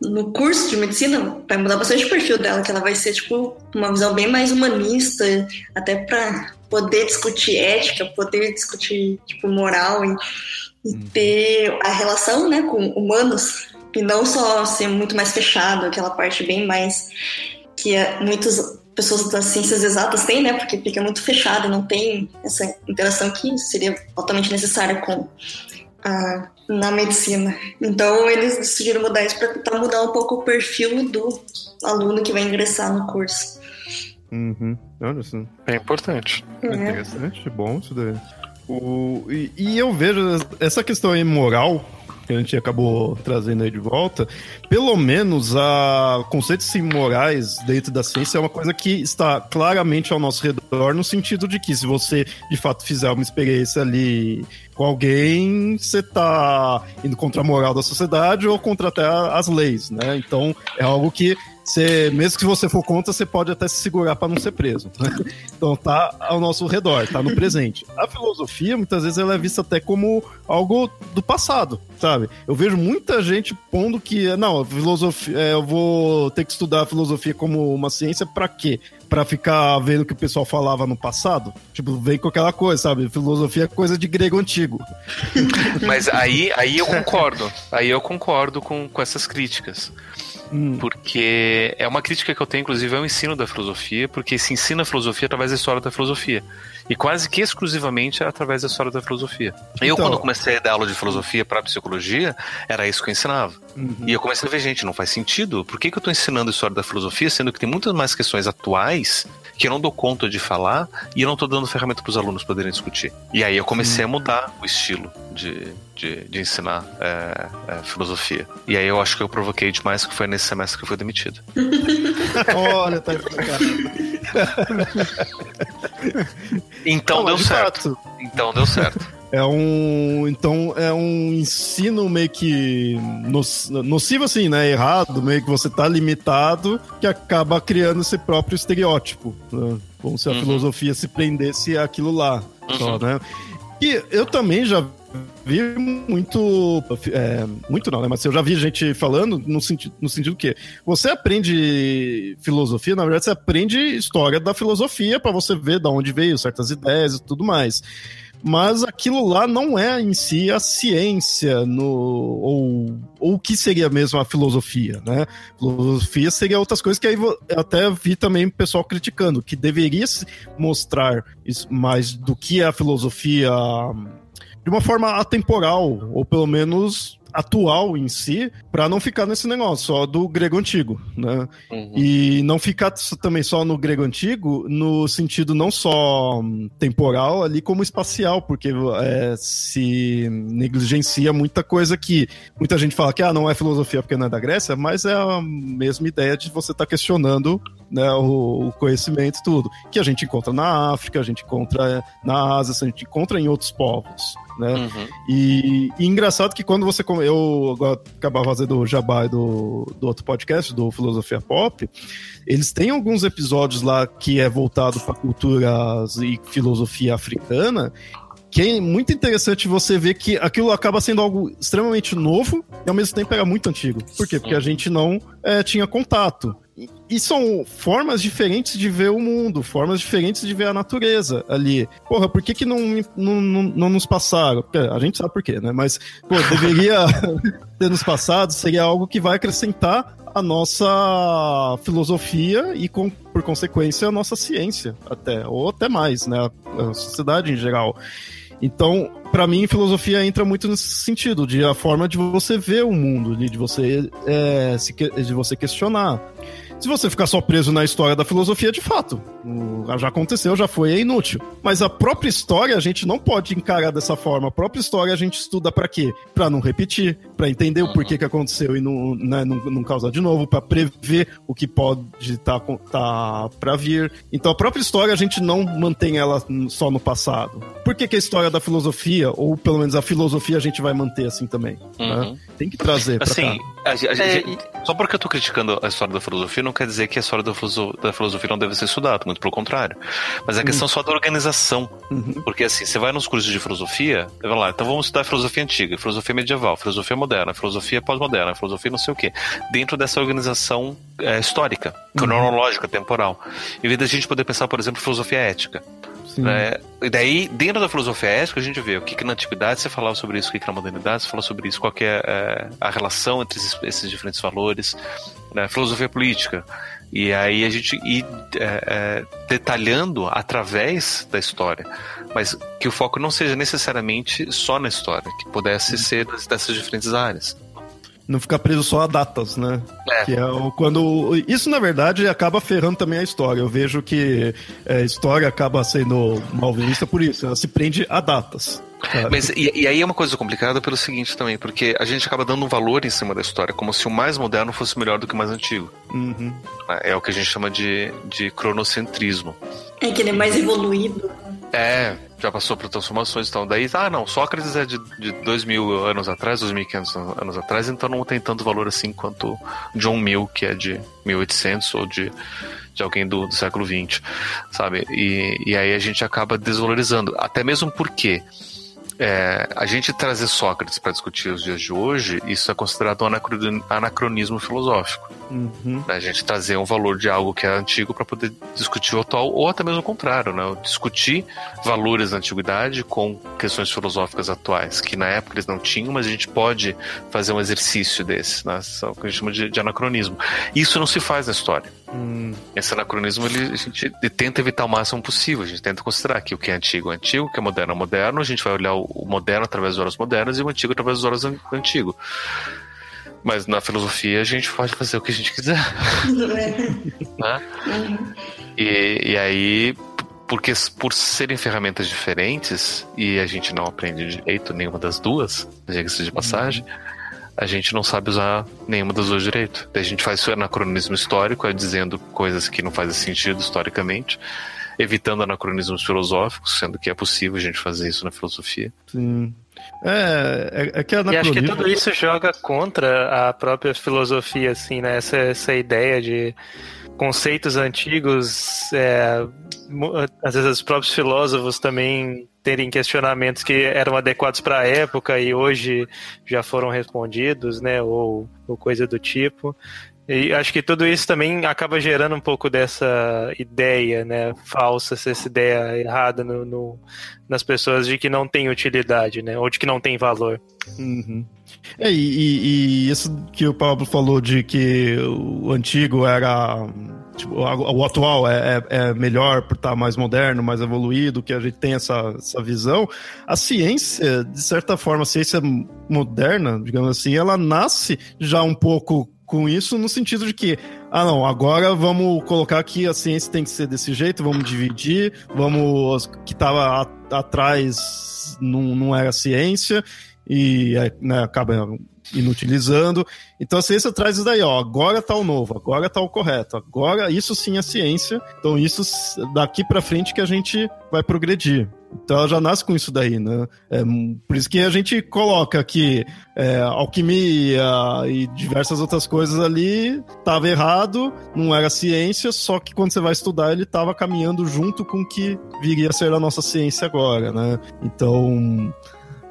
no curso de medicina vai mudar bastante o perfil dela, que ela vai ser, tipo, uma visão bem mais humanista, até para poder discutir ética, poder discutir, tipo, moral e, e uhum. ter a relação, né, com humanos e não só ser muito mais fechado, aquela parte bem mais que muitas pessoas das ciências exatas têm, né, porque fica muito fechado, não tem essa interação que seria altamente necessária com a na medicina. Então eles decidiram mudar isso para tentar mudar um pouco o perfil do aluno que vai ingressar no curso. Uhum. Olha assim. É importante. É. Interessante, bom isso daí. O, e, e eu vejo essa questão aí moral que a gente acabou trazendo aí de volta, pelo menos a conceitos morais dentro da ciência é uma coisa que está claramente ao nosso redor, no sentido de que se você de fato fizer uma experiência ali com alguém, você está indo contra a moral da sociedade ou contra até as leis, né? Então é algo que você, mesmo que você for contra, você pode até se segurar para não ser preso. Né? Então tá ao nosso redor, tá no presente. A filosofia, muitas vezes, ela é vista até como algo do passado, sabe? Eu vejo muita gente pondo que, não, filosofia, é, eu vou ter que estudar a filosofia como uma ciência para quê? Para ficar vendo o que o pessoal falava no passado? Tipo, vem com aquela coisa, sabe? Filosofia é coisa de grego antigo. Mas aí, aí eu concordo. Aí eu concordo com, com essas críticas. Hum. Porque é uma crítica que eu tenho, inclusive, ao ensino da filosofia, porque se ensina a filosofia através da história da filosofia. E quase que exclusivamente é através da história da filosofia. Então, eu, quando comecei a dar aula de filosofia para psicologia, era isso que eu ensinava. Uhum. E eu comecei a ver, gente, não faz sentido. Por que, que eu estou ensinando a história da filosofia, sendo que tem muitas mais questões atuais que eu não dou conta de falar e eu não estou dando ferramenta para os alunos poderem discutir. E aí eu comecei uhum. a mudar o estilo de, de, de ensinar é, é, filosofia. E aí eu acho que eu provoquei demais, que foi nesse semestre que eu fui demitido. Olha, tá Então deu certo. Fato. Então deu certo. É um. Então é um ensino meio que nocivo, assim, né? Errado, meio que você tá limitado, que acaba criando esse próprio estereótipo. Né? Como se a uhum. filosofia se prendesse àquilo lá. Uhum. Só, né? E eu também já vi muito. É, muito não, né? Mas eu já vi gente falando no sentido, no sentido que você aprende filosofia, na verdade, você aprende história da filosofia para você ver de onde veio certas ideias e tudo mais. Mas aquilo lá não é em si a ciência, no, ou, o que seria mesmo a filosofia, né? Filosofia seria outras coisas que aí eu até vi também o pessoal criticando, que deveria mostrar mais do que é a filosofia de uma forma atemporal, ou pelo menos atual em si, para não ficar nesse negócio só do grego antigo, né? Uhum. E não ficar também só no grego antigo, no sentido não só temporal ali, como espacial, porque é, se negligencia muita coisa que muita gente fala que ah, não é filosofia porque não é da Grécia, mas é a mesma ideia de você estar tá questionando né, o, o, conhecimento e tudo, que a gente encontra na África, a gente encontra na Ásia, a gente encontra em outros povos. Né? Uhum. E, e, engraçado que quando você. Eu acabava fazendo o jabá do, do outro podcast, do Filosofia Pop, eles têm alguns episódios lá que é voltado para culturas e filosofia africana, que é muito interessante você ver que aquilo acaba sendo algo extremamente novo e ao mesmo tempo era muito antigo. Por quê? Porque a gente não é, tinha contato. E são formas diferentes de ver o mundo, formas diferentes de ver a natureza ali. Porra, por que, que não, não, não, não nos passaram? A gente sabe por quê, né? Mas, pô, deveria ter nos passado, seria algo que vai acrescentar a nossa filosofia e, com, por consequência, a nossa ciência, até, ou até mais, né? A sociedade em geral. Então, para mim, filosofia entra muito nesse sentido, de a forma de você ver o mundo, de você, é, se, de você questionar. Se você ficar só preso na história da filosofia, de fato, já aconteceu, já foi, é inútil. Mas a própria história a gente não pode encarar dessa forma. A própria história a gente estuda para quê? Para não repetir, para entender o porquê que aconteceu e não, né, não, não causar de novo, para prever o que pode estar tá, tá para vir. Então a própria história a gente não mantém ela só no passado. Por que, que a história da filosofia, ou pelo menos a filosofia, a gente vai manter assim também? Né? Uhum. Né? Tem que trazer. Assim, a, a, a, é, só porque eu tô criticando a história da filosofia, não não quer dizer que a história da filosofia, não deve ser estudada, muito pelo contrário. Mas a uhum. questão uhum. só da organização. Uhum. Porque assim, você vai nos cursos de filosofia, vai lá, então vamos estudar filosofia antiga, filosofia medieval, filosofia moderna, filosofia pós-moderna, filosofia não sei o quê. Dentro dessa organização é, histórica, uhum. cronológica, temporal. Em vez da gente poder pensar, por exemplo, filosofia ética. Né? E daí, dentro da filosofia ética, a gente vê o que, que na antiguidade você falava sobre isso, o que, que na modernidade você fala sobre isso, qual é, é, a relação entre esses, esses diferentes valores né, filosofia política. E aí a gente ir é, é, detalhando através da história. Mas que o foco não seja necessariamente só na história, que pudesse ser dessas diferentes áreas não ficar preso só a datas, né? É. Que é o, quando isso na verdade acaba ferrando também a história. Eu vejo que é, a história acaba sendo mal vista por isso. Ela se prende a datas. Mas e, e, aí é uma coisa complicada pelo seguinte também, porque a gente acaba dando um valor em cima da história, como se o mais moderno fosse melhor do que o mais antigo. Uhum. É, é o que a gente chama de, de cronocentrismo. É que ele é mais evoluído. É, já passou por transformações, então daí, ah não, Sócrates é de, de 2 mil anos atrás, 2.500 anos atrás, então não tem tanto valor assim quanto John Mill, que é de 1800 ou de de alguém do, do século XX, sabe? E, e aí a gente acaba desvalorizando, até mesmo porque é, a gente trazer Sócrates para discutir os dias de hoje, isso é considerado um anacronismo filosófico. Uhum. A gente trazer um valor de algo que é antigo para poder discutir o atual, ou até mesmo o contrário, né? Discutir valores da antiguidade com questões filosóficas atuais, que na época eles não tinham, mas a gente pode fazer um exercício desse, né? O que a gente chama de, de anacronismo. Isso não se faz na história. Hum. Esse anacronismo ele, a gente tenta evitar o máximo possível. A gente tenta considerar que o que é antigo é antigo, o que é moderno é moderno. A gente vai olhar o moderno através dos horas modernas e o antigo através dos horas antigo. Mas na filosofia a gente pode fazer o que a gente quiser. né? Uhum. E, e aí, porque por serem ferramentas diferentes e a gente não aprende direito nenhuma das duas, diga-se de passagem. Uhum a gente não sabe usar nenhuma das duas direito. Daí a gente faz o anacronismo histórico, é dizendo coisas que não fazem sentido historicamente, evitando anacronismos filosóficos, sendo que é possível a gente fazer isso na filosofia. Sim. É, é, é que anacronismo... E acho que tudo isso joga contra a própria filosofia, assim, né? Essa, essa ideia de conceitos antigos, é, às vezes os próprios filósofos também terem questionamentos que eram adequados para a época e hoje já foram respondidos, né, ou, ou coisa do tipo. E acho que tudo isso também acaba gerando um pouco dessa ideia, né, falsa, essa ideia errada no, no nas pessoas de que não tem utilidade, né, ou de que não tem valor. Uhum. É, e, e, e, isso que o Pablo falou de que o antigo era. Tipo, o atual é, é, é melhor por estar mais moderno, mais evoluído, que a gente tem essa, essa visão. A ciência, de certa forma, a ciência moderna, digamos assim, ela nasce já um pouco com isso no sentido de que, ah não, agora vamos colocar que a ciência tem que ser desse jeito, vamos dividir, vamos que estava atrás não, não era ciência e né, acaba inutilizando. Então a ciência traz isso daí, ó, agora tá o novo, agora tá o correto, agora isso sim é ciência. Então isso daqui para frente que a gente vai progredir. Então ela já nasce com isso daí, né? É, por isso que a gente coloca que é, alquimia e diversas outras coisas ali estava errado, não era ciência, só que quando você vai estudar ele estava caminhando junto com o que viria a ser a nossa ciência agora, né? Então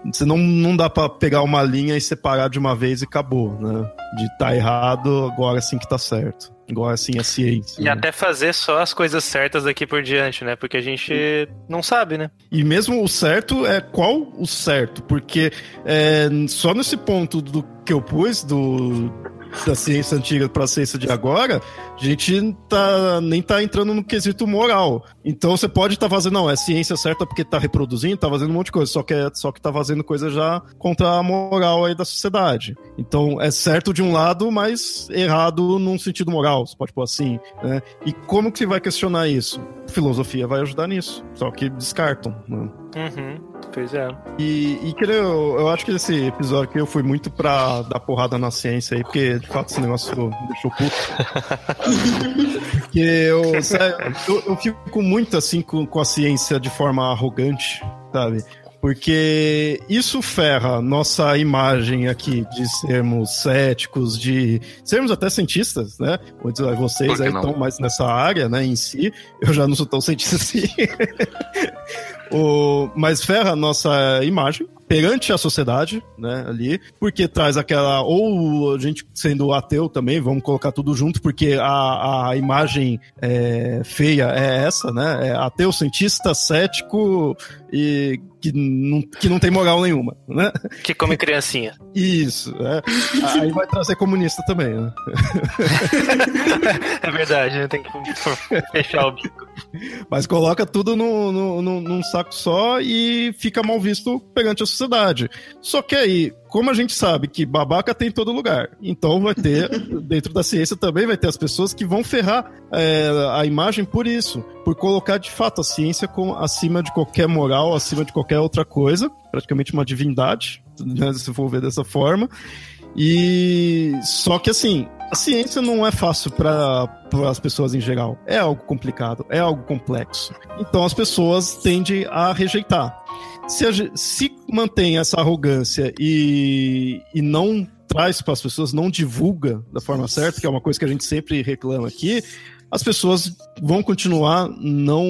você não, não dá para pegar uma linha e separar de uma vez e acabou, né? De tá errado, agora sim que tá certo. Agora sim a ciência. E né? até fazer só as coisas certas daqui por diante, né? Porque a gente não sabe, né? E mesmo o certo é qual o certo? Porque é, só nesse ponto do que eu pus, do da ciência antiga para a ciência de agora, a gente tá, nem tá entrando no quesito moral. Então você pode estar tá fazendo, não, é ciência certa porque tá reproduzindo, tá fazendo um monte de coisa, só que, é, só que tá fazendo coisa já contra a moral aí da sociedade. Então é certo de um lado, mas errado num sentido moral, você pode pôr assim, né? E como que você vai questionar isso? filosofia vai ajudar nisso, só que descartam, né? Uhum. Pois é. E, e que eu, eu acho que esse episódio aqui eu fui muito pra dar porrada na ciência aí, porque de fato esse negócio me deixou puto. porque eu, sério, eu, eu, fico muito assim com, com a ciência de forma arrogante, sabe? Porque isso ferra nossa imagem aqui de sermos céticos, de sermos até cientistas, né? Vocês aí estão mais nessa área, né, em si. Eu já não sou tão cientista assim. o, mas ferra a nossa imagem perante a sociedade, né, ali, porque traz aquela, ou a gente sendo ateu também, vamos colocar tudo junto, porque a, a imagem é, feia é essa, né, é ateu, cientista, cético e que não, que não tem moral nenhuma, né? Que come criancinha. Isso, é. Aí vai trazer comunista também, né? é verdade, né? tem que fechar o bico. Mas coloca tudo no, no, no, num saco só e fica mal visto perante a sociedade. Só que aí, como a gente sabe que babaca tem em todo lugar, então vai ter, dentro da ciência também vai ter as pessoas que vão ferrar é, a imagem por isso, por colocar de fato a ciência com, acima de qualquer moral, acima de qualquer outra coisa, praticamente uma divindade, né, se for ver dessa forma. E só que assim, a ciência não é fácil para as pessoas em geral. É algo complicado, é algo complexo. Então as pessoas tendem a rejeitar. Se, a, se mantém essa arrogância e, e não traz para as pessoas, não divulga da forma certa, que é uma coisa que a gente sempre reclama aqui, as pessoas vão continuar não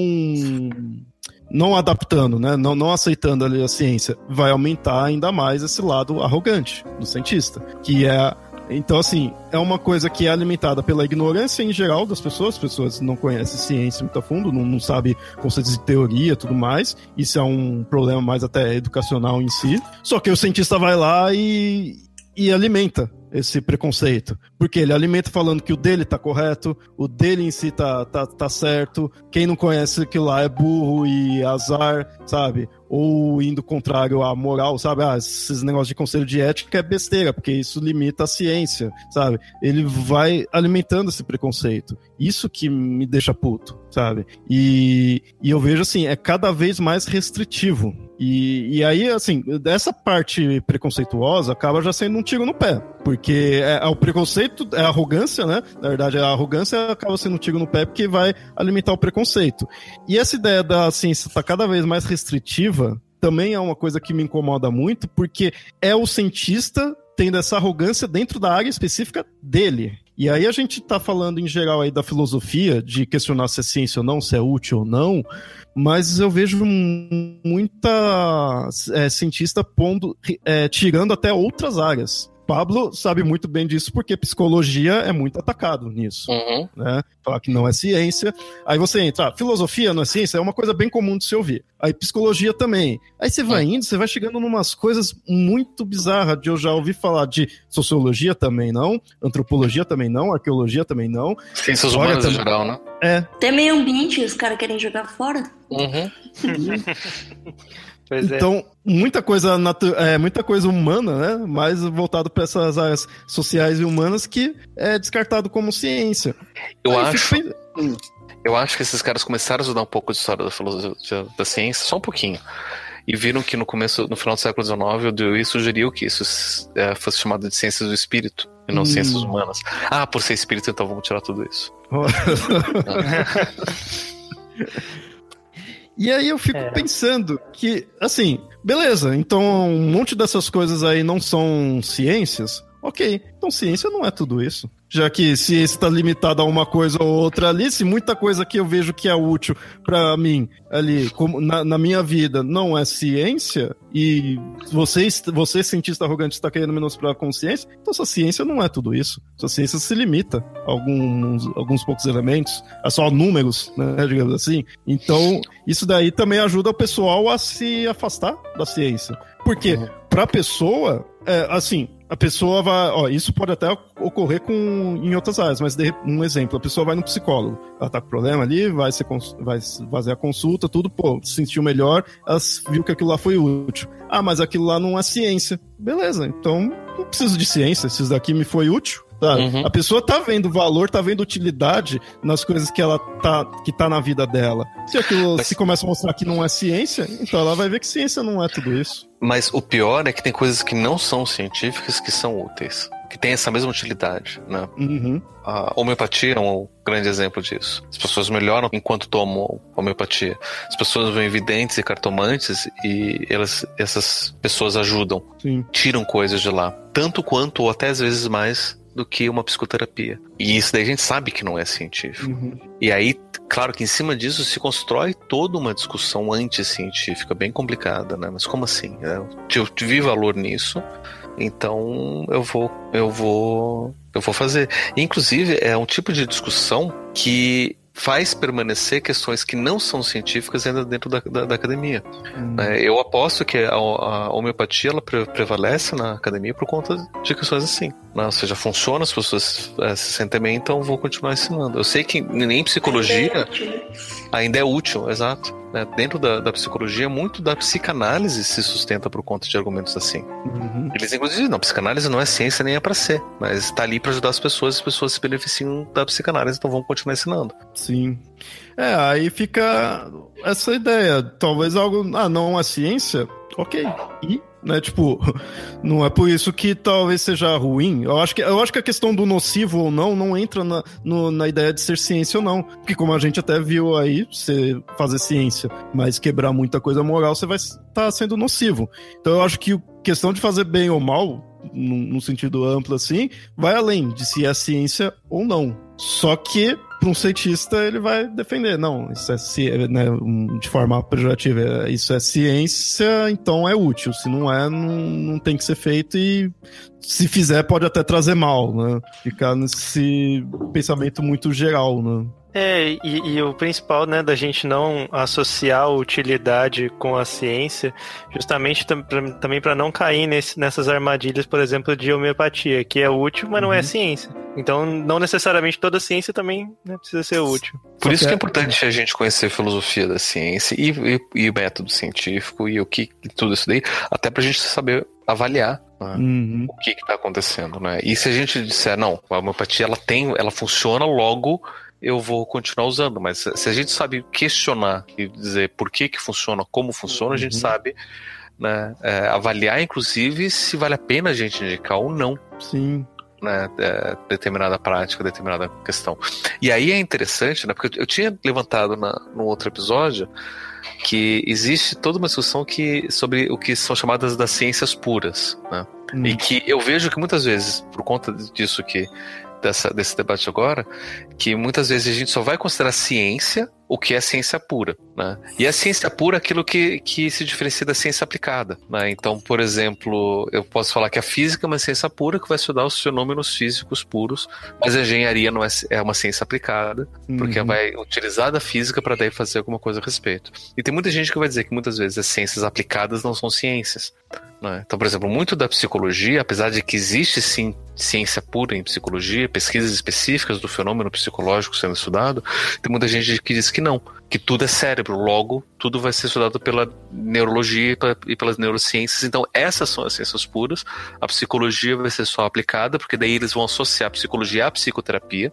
não adaptando, né? Não, não aceitando ali a ciência, vai aumentar ainda mais esse lado arrogante do cientista, que é então, assim, é uma coisa que é alimentada pela ignorância em geral das pessoas. As pessoas não conhecem ciência muito a fundo, não, não sabem conceitos de teoria tudo mais. Isso é um problema mais até educacional em si. Só que o cientista vai lá e, e alimenta esse preconceito. Porque ele alimenta falando que o dele tá correto, o dele em si tá, tá, tá certo, quem não conhece aquilo lá é burro e azar, sabe? Ou indo contrário à moral, sabe? Ah, esses negócios de conselho de ética é besteira, porque isso limita a ciência, sabe? Ele vai alimentando esse preconceito. Isso que me deixa puto, sabe? E, e eu vejo assim, é cada vez mais restritivo e, e aí, assim, dessa parte preconceituosa acaba já sendo um tiro no pé. Porque é, é o preconceito, é a arrogância, né? Na verdade, a arrogância acaba sendo um tiro no pé porque vai alimentar o preconceito. E essa ideia da ciência estar tá cada vez mais restritiva também é uma coisa que me incomoda muito, porque é o cientista tendo essa arrogância dentro da área específica dele. E aí a gente está falando em geral aí da filosofia, de questionar se é ciência ou não, se é útil ou não, mas eu vejo muita é, cientista pondo, é, tirando até outras áreas. Pablo sabe muito bem disso porque psicologia é muito atacado nisso, uhum. né? Falar que não é ciência. Aí você entra, ah, filosofia não é ciência, é uma coisa bem comum de se ouvir. Aí psicologia também. Aí você vai indo, você vai chegando numas coisas muito bizarras de eu já ouvi falar de sociologia também não, antropologia também não, arqueologia também não. Ciências humanas também... em geral, né? É. Até meio ambiente os caras querem jogar fora. Uhum. Pois é. então, é. muita coisa é, muita coisa humana, né? Mais voltado para essas áreas sociais e humanas que é descartado como ciência. Eu Aí acho. Fico... Eu acho que esses caras começaram a estudar um pouco de história da filosofia da ciência, só um pouquinho. E viram que no começo, no final do século XIX, o Dewey sugeriu que isso é, fosse chamado de ciências do espírito e não hum. ciências humanas. Ah, por ser espírito, então vamos tirar tudo isso. E aí eu fico é. pensando que, assim, beleza, então um monte dessas coisas aí não são ciências. Ok, então ciência não é tudo isso já que se está limitado a uma coisa ou outra ali, se muita coisa que eu vejo que é útil para mim ali, como na, na, minha vida, não é ciência, e você, você cientista arrogante, está querendo menosprezar a consciência, então sua ciência não é tudo isso. Sua ciência se limita a alguns, alguns poucos elementos, a só números, né, digamos assim. Então, isso daí também ajuda o pessoal a se afastar da ciência. Porque, uhum. para a pessoa, é, assim, a pessoa vai. Ó, isso pode até ocorrer com, em outras áreas, mas de, um exemplo: a pessoa vai no psicólogo, ela tá com problema ali, vai, ser, vai fazer a consulta, tudo, pô, se sentiu melhor, ela viu que aquilo lá foi útil. Ah, mas aquilo lá não é ciência. Beleza, então não preciso de ciência, isso daqui me foi útil, Uhum. A pessoa tá vendo valor, tá vendo utilidade nas coisas que ela tá, que tá na vida dela. Se aquilo Mas... se começa a mostrar que não é ciência, então ela vai ver que ciência não é tudo isso. Mas o pior é que tem coisas que não são científicas que são úteis. Que tem essa mesma utilidade, né? Uhum. A homeopatia é um grande exemplo disso. As pessoas melhoram enquanto tomam homeopatia. As pessoas vão evidentes e cartomantes e elas, essas pessoas ajudam. Sim. Tiram coisas de lá. Tanto quanto, ou até às vezes mais, do que uma psicoterapia. E isso daí a gente sabe que não é científico. Uhum. E aí, claro que em cima disso se constrói toda uma discussão anticientífica bem complicada, né? Mas como assim? Eu vi valor nisso, então eu vou, eu vou, eu vou fazer. Inclusive é um tipo de discussão que faz permanecer questões que não são científicas ainda dentro da, da, da academia. Hum. É, eu aposto que a, a homeopatia ela pre prevalece na academia por conta de questões assim. Né? Ou seja, funciona, as pessoas é, se sentem bem, então vou continuar ensinando. Eu sei que nem psicologia ainda é útil, exato. Né? Dentro da, da, psicologia, muito da psicanálise se sustenta por conta de argumentos assim. Uhum. Eles, inclusive, não, psicanálise não é ciência nem é para ser, mas está ali para ajudar as pessoas, as pessoas se beneficiam da psicanálise, então vamos continuar ensinando. Sim. É, aí fica essa ideia. Talvez algo. Ah, não é ciência? Ok. E né? Tipo, não é por isso que talvez seja ruim. Eu acho que, eu acho que a questão do nocivo ou não não entra na, no, na ideia de ser ciência ou não. Porque como a gente até viu aí, você fazer ciência, mas quebrar muita coisa moral, você vai estar tá sendo nocivo. Então eu acho que a questão de fazer bem ou mal, num, num sentido amplo assim, vai além de se é ciência ou não Só que para um cientista ele vai defender, não, isso é né, de forma pejorativa, isso é ciência, então é útil. Se não é, não, não tem que ser feito e se fizer pode até trazer mal, né? Ficar nesse pensamento muito geral, né? É, e, e, o principal, né, da gente não associar a utilidade com a ciência, justamente tam, pra, também para não cair nesse, nessas armadilhas, por exemplo, de homeopatia, que é útil, mas uhum. não é uhum. ciência. Então, não necessariamente toda ciência também né, precisa ser útil. Por isso que é importante a gente conhecer a filosofia da ciência e, e, e o método científico e o que e tudo isso daí, até para a gente saber avaliar né, uhum. o que está acontecendo, né? E se a gente disser não, a homeopatia ela tem, ela funciona logo eu vou continuar usando. Mas se a gente sabe questionar e dizer por que que funciona, como funciona, uhum. a gente uhum. sabe né, é, avaliar, inclusive, se vale a pena a gente indicar ou não. Sim. Né, é, determinada prática, determinada questão. E aí é interessante, né, porque eu, eu tinha levantado na, no outro episódio que existe toda uma discussão que, sobre o que são chamadas das ciências puras, né? Hum. E que eu vejo que muitas vezes, por conta disso que dessa, desse debate agora, que muitas vezes a gente só vai considerar ciência o que é ciência pura. Né? E a ciência pura é aquilo que, que se diferencia da ciência aplicada. Né? Então, por exemplo, eu posso falar que a física é uma ciência pura que vai estudar os fenômenos físicos puros, mas a engenharia não é, é uma ciência aplicada, porque uhum. vai utilizar da física para daí fazer alguma coisa a respeito. E tem muita gente que vai dizer que muitas vezes as ciências aplicadas não são ciências. Né? Então, por exemplo, muito da psicologia, apesar de que existe sim ciência pura em psicologia, pesquisas específicas do fenômeno psicológico sendo estudado, tem muita gente que diz que não, que tudo é cérebro, logo tudo vai ser estudado pela neurologia e pelas neurociências. Então, essas são as ciências puras. A psicologia vai ser só aplicada, porque daí eles vão associar a psicologia à psicoterapia.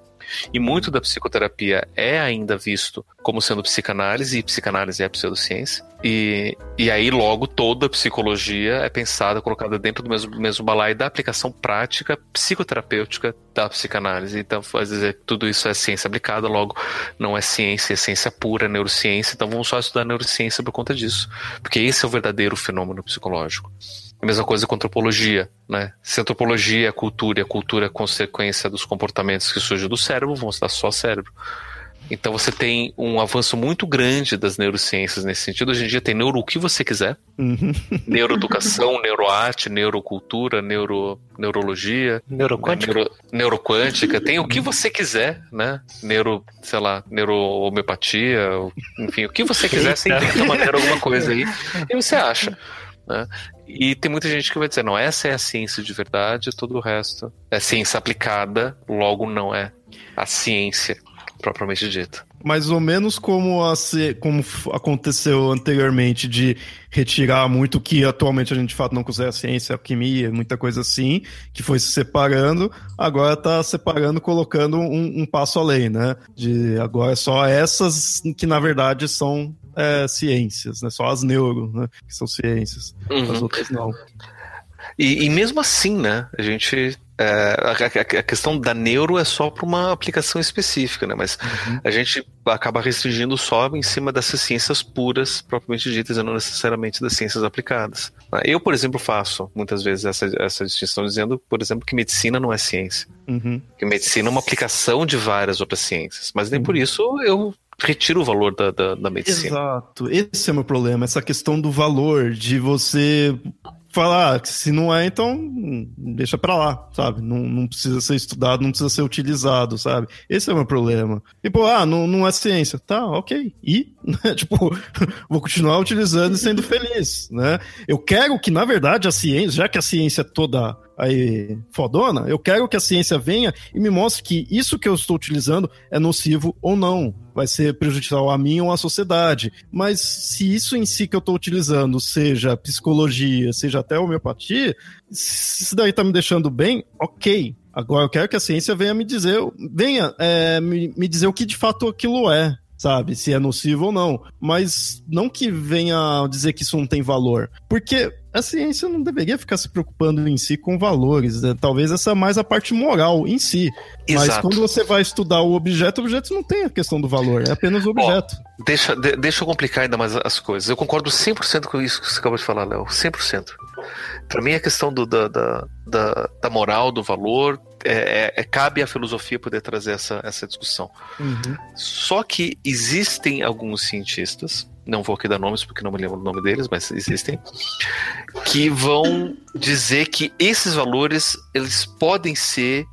E muito da psicoterapia é ainda visto como sendo psicanálise, e psicanálise é pseudociência. E, e aí, logo, toda a psicologia é pensada, colocada dentro do mesmo, mesmo balaio da aplicação prática psicoterapêutica da psicanálise. Então, dizer que tudo isso é ciência aplicada, logo, não é ciência, é ciência pura, é neurociência. Então, vamos só estudar neurociência por conta disso. Porque esse é o verdadeiro fenômeno psicológico. A mesma coisa com antropologia, né? Se antropologia é cultura e a cultura é consequência dos comportamentos que surgem do cérebro, vamos estudar só cérebro. Então você tem um avanço muito grande das neurociências nesse sentido. Hoje em dia tem neuro o que você quiser. Uhum. Neuroeducação, neuroarte, neurocultura, neuro, neurologia. Neuroquântica. Neuro, neuroquântica. Tem o que você quiser, né? Neuro, sei lá, neurohomeopatia, enfim, o que você quiser, você inventa maneira alguma coisa aí e você acha. Né? E tem muita gente que vai dizer, não, essa é a ciência de verdade, todo o resto é ciência aplicada, logo não é a ciência propriamente dita. Mais ou menos como, a, como aconteceu anteriormente de retirar muito que atualmente a gente de fato não considera ciência, alquimia, muita coisa assim, que foi se separando, agora está separando, colocando um, um, passo além, né? De agora é só essas que na verdade são é, ciências, né? Só as neuro, né? Que são ciências. Uhum. As outras não. E, e mesmo assim, né? A gente é, a, a, questão da neuro é só para uma aplicação específica, né? Mas uhum. a gente acaba restringindo só em cima dessas ciências puras, propriamente ditas, e não necessariamente das ciências aplicadas. Eu, por exemplo, faço muitas vezes essa, essa distinção dizendo, por exemplo, que medicina não é ciência. Uhum. Que medicina é uma aplicação de várias outras ciências. Mas nem uhum. por isso eu retiro o valor da, da, da medicina. Exato. Esse é o meu problema, essa questão do valor, de você falar ah, se não é, então deixa pra lá, sabe? Não, não precisa ser estudado, não precisa ser utilizado, sabe? Esse é o meu problema. Tipo, ah, não, não é ciência. Tá, ok. E, tipo, vou continuar utilizando e sendo feliz, né? Eu quero que, na verdade, a ciência, já que a ciência é toda aí fodona, eu quero que a ciência venha e me mostre que isso que eu estou utilizando é nocivo ou não, vai ser prejudicial a mim ou à sociedade. Mas se isso em si que eu estou utilizando, seja psicologia, seja até homeopatia, se isso daí tá me deixando bem, ok. Agora eu quero que a ciência venha me dizer, venha é, me, me dizer o que de fato aquilo é sabe? Se é nocivo ou não. Mas não que venha dizer que isso não tem valor. Porque a ciência não deveria ficar se preocupando em si com valores. Né? Talvez essa é mais a parte moral em si. Exato. Mas quando você vai estudar o objeto, o objeto não tem a questão do valor, é apenas o objeto. Deixa, de, deixa eu complicar ainda mais as coisas. Eu concordo 100% com isso que você acabou de falar, Léo. 100%. Para mim, a questão do, da, da, da, da moral, do valor, é, é, cabe à filosofia poder trazer essa, essa discussão. Uhum. Só que existem alguns cientistas, não vou aqui dar nomes porque não me lembro o nome deles, mas existem, que vão dizer que esses valores eles podem ser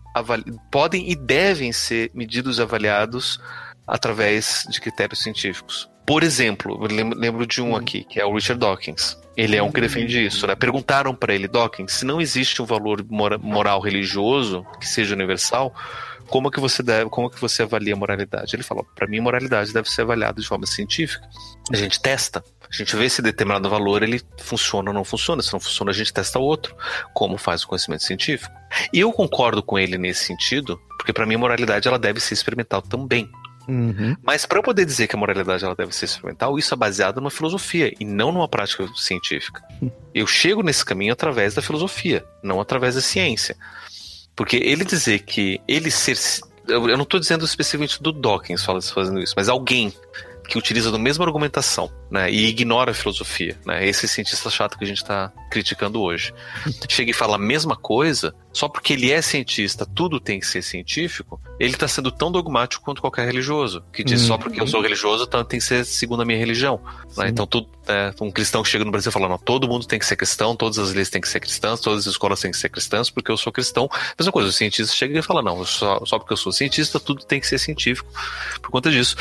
podem e devem ser medidos e avaliados através de critérios científicos. Por exemplo, lembro de um uhum. aqui, que é o Richard Dawkins. Ele é um que defende isso, né? Perguntaram para ele, Dawkins, se não existe um valor moral religioso que seja universal, como que você deve, como que você avalia a moralidade? Ele falou, para mim, moralidade deve ser avaliada de forma científica. A gente testa, a gente vê se determinado valor ele funciona ou não funciona. Se não funciona, a gente testa outro, como faz o conhecimento científico. E eu concordo com ele nesse sentido, porque para mim a moralidade ela deve ser experimental também. Uhum. Mas para eu poder dizer que a moralidade ela deve ser experimental, isso é baseado numa filosofia e não numa prática científica. Eu chego nesse caminho através da filosofia, não através da ciência. Porque ele dizer que ele ser. Eu não estou dizendo especificamente do Dawkins fazendo isso, mas alguém que utiliza a mesma argumentação, né, e ignora a filosofia, né, esse cientista chato que a gente está criticando hoje, chega e fala a mesma coisa, só porque ele é cientista, tudo tem que ser científico, ele está sendo tão dogmático quanto qualquer religioso, que diz só porque eu sou religioso, então tem que ser segundo a minha religião. Né? Então, tudo, é, um cristão que chega no Brasil falando, todo mundo tem que ser cristão, todas as leis têm que ser cristãs, todas as escolas têm que ser cristãs, porque eu sou cristão. Mesma coisa, o cientista chega e fala, não, só, só porque eu sou cientista, tudo tem que ser científico por conta disso.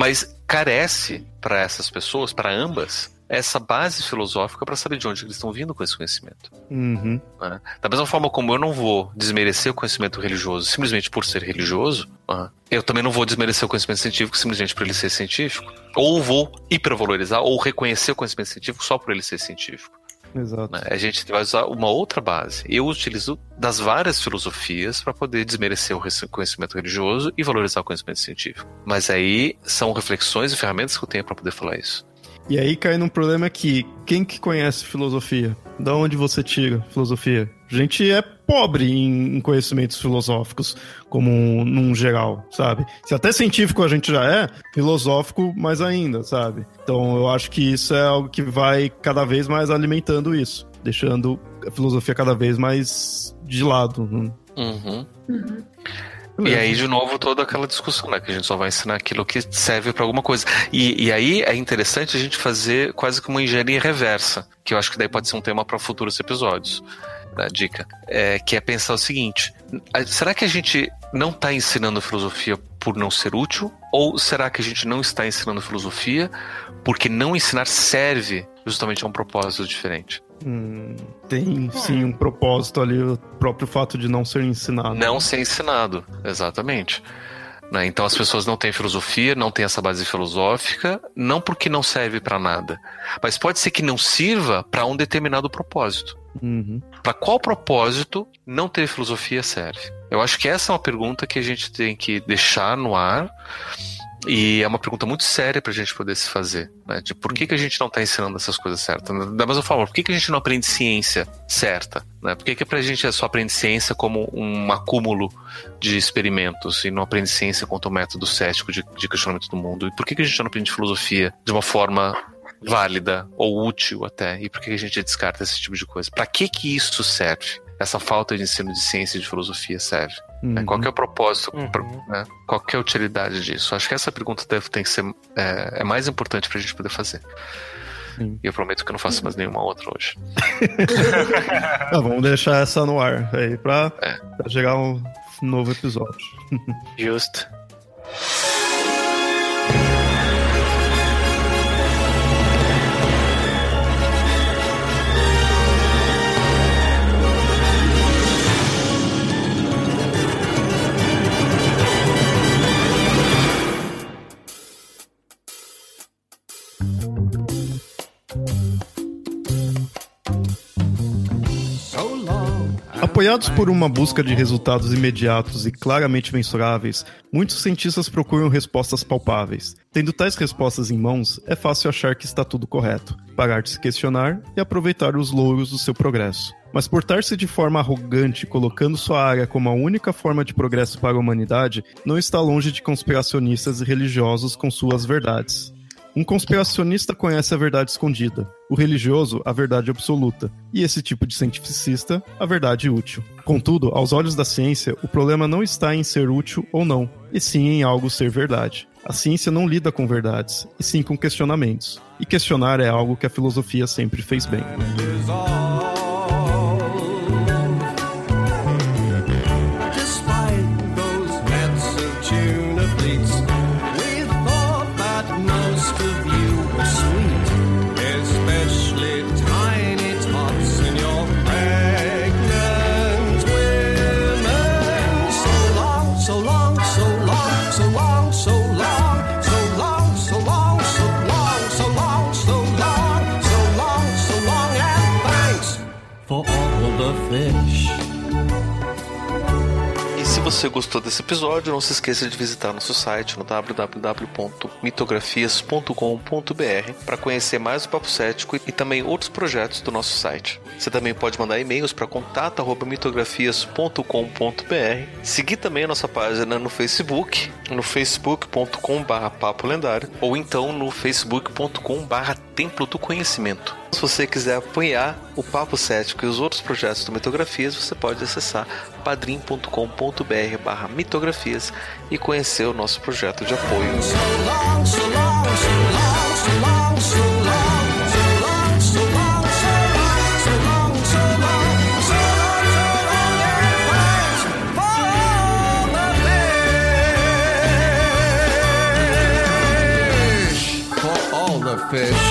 Mas carece para essas pessoas, para ambas, essa base filosófica para saber de onde eles estão vindo com esse conhecimento. Uhum. Né? Da mesma forma como eu não vou desmerecer o conhecimento religioso simplesmente por ser religioso, uh, eu também não vou desmerecer o conhecimento científico simplesmente por ele ser científico. Ou vou hipervalorizar ou reconhecer o conhecimento científico só por ele ser científico. Exato. Né? A gente vai usar uma outra base. Eu utilizo das várias filosofias para poder desmerecer o conhecimento religioso e valorizar o conhecimento científico. Mas aí são reflexões e ferramentas que eu tenho para poder falar isso. E aí cai num problema que quem que conhece filosofia? Da onde você tira filosofia? A gente é pobre em conhecimentos filosóficos, como num geral, sabe? Se até científico a gente já é, filosófico mais ainda, sabe? Então eu acho que isso é algo que vai cada vez mais alimentando isso, deixando a filosofia cada vez mais de lado. Né? Uhum. Uhum. E aí, de novo, toda aquela discussão, né? Que a gente só vai ensinar aquilo que serve para alguma coisa. E, e aí é interessante a gente fazer quase que uma engenharia reversa, que eu acho que daí pode ser um tema para futuros episódios. Né, dica, é, que é pensar o seguinte: será que a gente não está ensinando filosofia por não ser útil? Ou será que a gente não está ensinando filosofia porque não ensinar serve justamente a um propósito diferente? Hum, tem sim um propósito ali, o próprio fato de não ser ensinado. Não ser ensinado, exatamente. Né? Então as pessoas não têm filosofia, não têm essa base filosófica, não porque não serve para nada, mas pode ser que não sirva para um determinado propósito. Uhum. Para qual propósito não ter filosofia serve? Eu acho que essa é uma pergunta que a gente tem que deixar no ar e é uma pergunta muito séria para a gente poder se fazer, né? De por que, que a gente não está ensinando essas coisas certas? Da mesma forma, por que, que a gente não aprende ciência certa? Né? Por que, que a gente só aprende ciência como um acúmulo de experimentos e não aprende ciência quanto o método cético de, de questionamento do mundo? E por que, que a gente não aprende filosofia de uma forma válida ou útil até? E por que, que a gente descarta esse tipo de coisa? Para que, que isso serve? Essa falta de ensino de ciência e de filosofia serve? Uhum. Qual é o propósito? Uhum. Pra, né? Qual é a utilidade disso? Acho que essa pergunta deve ter que ser é, é mais importante para a gente poder fazer. Sim. E eu prometo que eu não faço mais nenhuma outra hoje. ah, vamos deixar essa no ar aí para é. chegar um novo episódio. Justo. Apoiados por uma busca de resultados imediatos e claramente mensuráveis, muitos cientistas procuram respostas palpáveis. Tendo tais respostas em mãos, é fácil achar que está tudo correto, parar de se questionar e aproveitar os louros do seu progresso. Mas portar-se de forma arrogante, colocando sua área como a única forma de progresso para a humanidade, não está longe de conspiracionistas e religiosos com suas verdades. Um conspiracionista conhece a verdade escondida, o religioso a verdade absoluta, e esse tipo de cientificista a verdade útil. Contudo, aos olhos da ciência, o problema não está em ser útil ou não, e sim em algo ser verdade. A ciência não lida com verdades, e sim com questionamentos. E questionar é algo que a filosofia sempre fez bem. Você gostou desse episódio, não se esqueça de visitar nosso site no www.mitografias.com.br para conhecer mais o Papo Cético e também outros projetos do nosso site. Você também pode mandar e-mails para contato@mitografias.com.br. Seguir também a nossa página no Facebook, no facebook.com/papo lendário ou então no facebook.com/templo do conhecimento. Se você quiser apoiar o Papo Cético e os outros projetos do Mitografias, você pode acessar padrim.com.br barra mitografias e conhecer o nosso projeto de apoio. So long, so long, so fish.